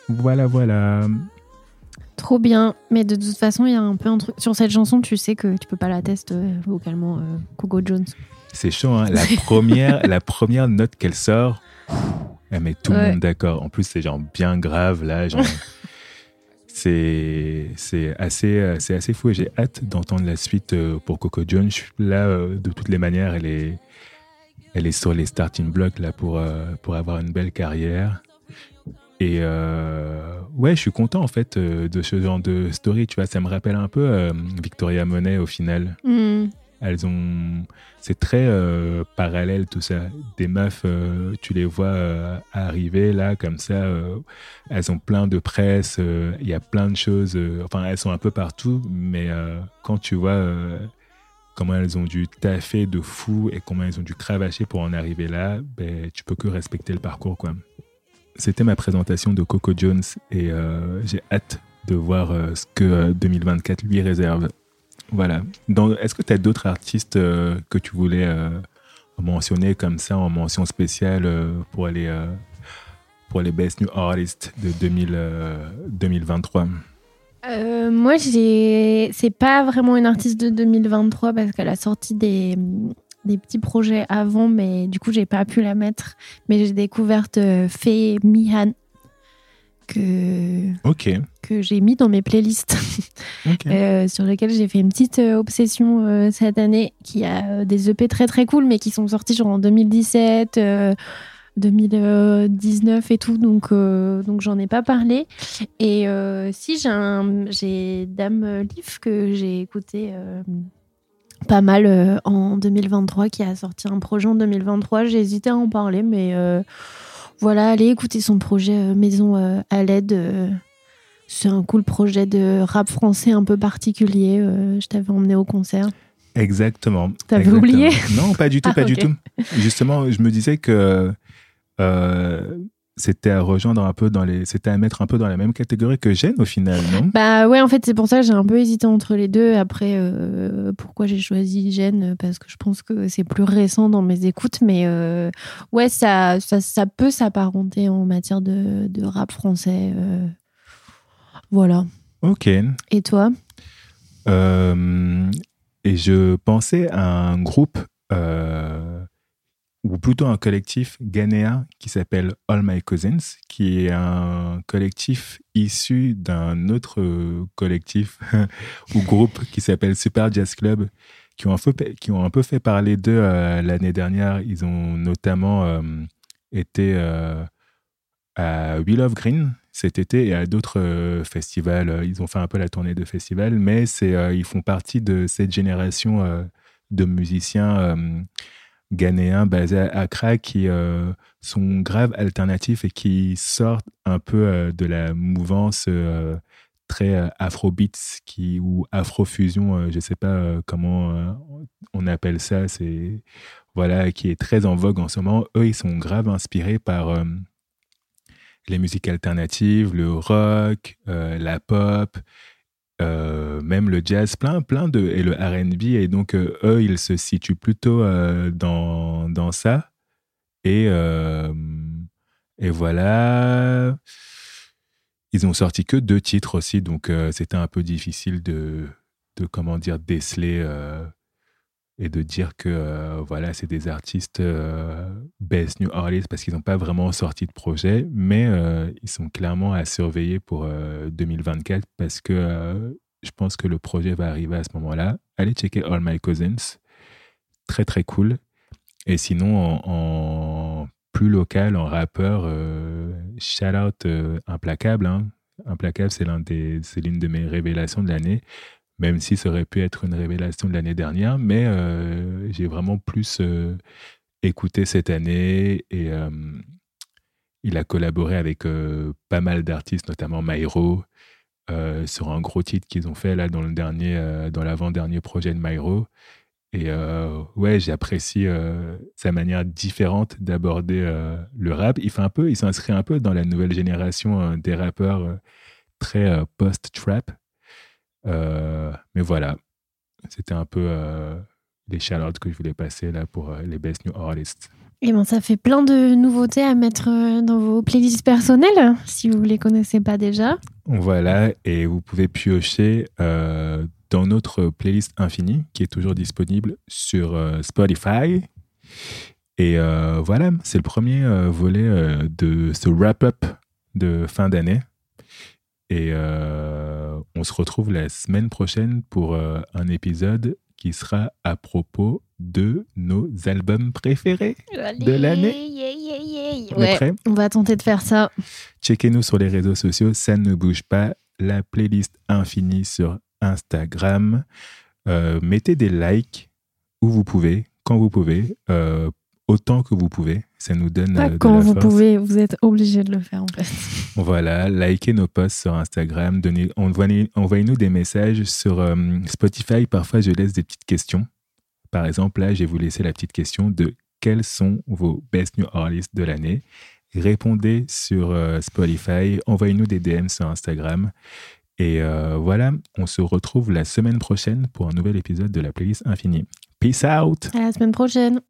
Voilà, voilà. Trop bien. Mais de toute façon, il y a un peu un truc. Sur cette chanson, tu sais que tu peux pas la tester euh, vocalement, euh, Coco Jones. C'est chaud, hein. La première, la première note qu'elle sort, elle met tout le monde d'accord. En plus, c'est genre bien grave, là. Genre, c'est, c'est assez, euh, c'est assez fou et j'ai hâte d'entendre la suite pour Coco Jones. Là, de toutes les manières, elle est, elle est sur les starting blocks là pour, pour avoir une belle carrière. Et euh, ouais, je suis content en fait euh, de ce genre de story. Tu vois, ça me rappelle un peu euh, Victoria Monet au final. Hmm. Elles ont, c'est très euh, parallèle tout ça. Des meufs, tu les vois arriver là comme ça. elles ont plein de presse. Il y a plein de choses. enfin, elles sont un peu partout, mais quand tu vois comment elles ont dû taffer de fou et comment elles ont dû cravacher pour en arriver là, ben, tu peux que respecter le parcours quoi. C'était ma présentation de Coco Jones et euh, j'ai hâte de voir euh, ce que euh, 2024 lui réserve. Voilà. Est-ce que tu as d'autres artistes euh, que tu voulais euh, mentionner comme ça en mention spéciale euh, pour euh, pour les Best New Artists de 2000, euh, 2023 Euh, moi, c'est pas vraiment une artiste de 2023 parce qu'elle a sorti des, des petits projets avant, mais du coup, j'ai pas pu la mettre. Mais j'ai découvert euh, Faye Mihan que, que j'ai mis dans mes playlists. euh, sur lequel j'ai fait une petite euh, obsession euh, cette année, qui a des EP très très cool, mais qui sont sortis genre en 2017, euh, 2019 et tout, donc, euh, donc j'en ai pas parlé. Et euh, si j'ai un, j'ai Dame Leaf que j'ai écouté euh, pas mal euh, en 2023, qui a sorti un projet en 2023. J'ai hésité à en parler, mais euh, voilà, allez écouter son projet euh, Maison à l'aide. c'est un cool projet de rap français un peu particulier. je t'avais emmené au concert. Exactement. T'avais oublié Non, pas du tout, Ah, pas du tout. Justement, je me disais que c'était à rejoindre un peu dans les, c'était à mettre un peu dans la même catégorie que Gêne au final, non? Bah ouais, en fait, c'est pour ça que j'ai un peu hésité entre les deux. Après, euh, pourquoi j'ai choisi Gêne Parce que je pense que c'est plus récent dans mes écoutes. Mais euh, ouais, ça, ça, ça peut s'apparenter en matière de, de rap français. euh. Voilà. Ok. Et toi? Euh, et je pensais à un groupe, euh, ou plutôt un collectif ghanéen qui s'appelle All My Cousins, qui est un collectif issu d'un autre collectif ou groupe qui s'appelle Super Jazz Club, qui ont un peu, qui ont un peu fait parler d'eux euh, l'année dernière. Ils ont notamment euh, été euh, à Wheel of Green cet été et à d'autres festivals. Ils ont fait un peu la tournée de festivals, mais c'est, ils font partie de cette génération de musiciens ghanéens basés à Accra qui euh, sont graves alternatifs et qui sortent un peu euh, de la mouvance euh, très afrobeats qui, ou afrofusion, je ne sais pas comment on appelle ça, c'est voilà, qui est très en vogue en ce moment. Eux, ils sont graves inspirés par les musiques alternatives, le rock, la pop, euh, même le jazz, plein, plein de et le R&B. Et donc euh, eux, ils se situent plutôt euh, dans dans ça. Et et voilà. Ils ont sorti que deux titres aussi, donc c'était un peu difficile de de comment dire déceler. Euh, et de dire que euh, voilà, c'est des artistes euh, best new artists parce qu'ils n'ont pas vraiment sorti de projet, mais euh, ils sont clairement à surveiller pour euh, 2024 parce que euh, je pense que le projet va arriver à ce moment-là. Allez checker All My Cousins, très très cool. Et sinon, en, plus local, en rappeur, euh, shout out euh, Implacable. hein. Implacable, c'est l'une de mes révélations de l'année même si ça aurait pu être une révélation de l'année dernière, mais euh, j'ai vraiment plus euh, écouté cette année et euh, il a collaboré avec pas mal d'artistes, notamment Myro, sur un gros titre qu'ils ont fait là dans le dernier, dans l'avant-dernier projet de Myro. Et ouais, j'apprécie sa manière différente d'aborder le rap. Il il s'inscrit un peu dans la nouvelle génération des rappeurs très post-trap. Euh, mais voilà, c'était un peu euh, les shout que je voulais passer là pour euh, les Best New Artists. Et ben, ça fait plein de nouveautés à mettre dans vos playlists personnelles, si vous les connaissez pas déjà. Voilà, et vous pouvez piocher euh, dans notre playlist infinie qui est toujours disponible sur euh, Spotify. Et euh, voilà, c'est le premier volet de ce wrap-up de fin d'année. Et on se retrouve la semaine prochaine pour euh, un épisode qui sera à propos de nos albums préférés. De l'année. On Ouais, va tenter de faire ça. Checkez-nous sur les réseaux sociaux, ça ne bouge pas. La playlist infinie sur Instagram. Euh, mettez des likes où vous pouvez, quand vous pouvez, euh, autant que vous pouvez. Ça nous donne Pas euh, de quand la vous force. pouvez, vous êtes obligé de le faire en fait. Voilà, likez nos posts sur Instagram, donnez, envoyez- envoyez-nous des messages sur euh, Spotify. Parfois, je laisse des petites questions. Par exemple, là, je vais vous laisser la petite question de quels sont vos best new artists de l'année. Répondez sur euh, Spotify, envoyez-nous des DM sur Instagram. Et euh, voilà, on se retrouve la semaine prochaine pour un nouvel épisode de la playlist infinie. Peace out! À la semaine prochaine.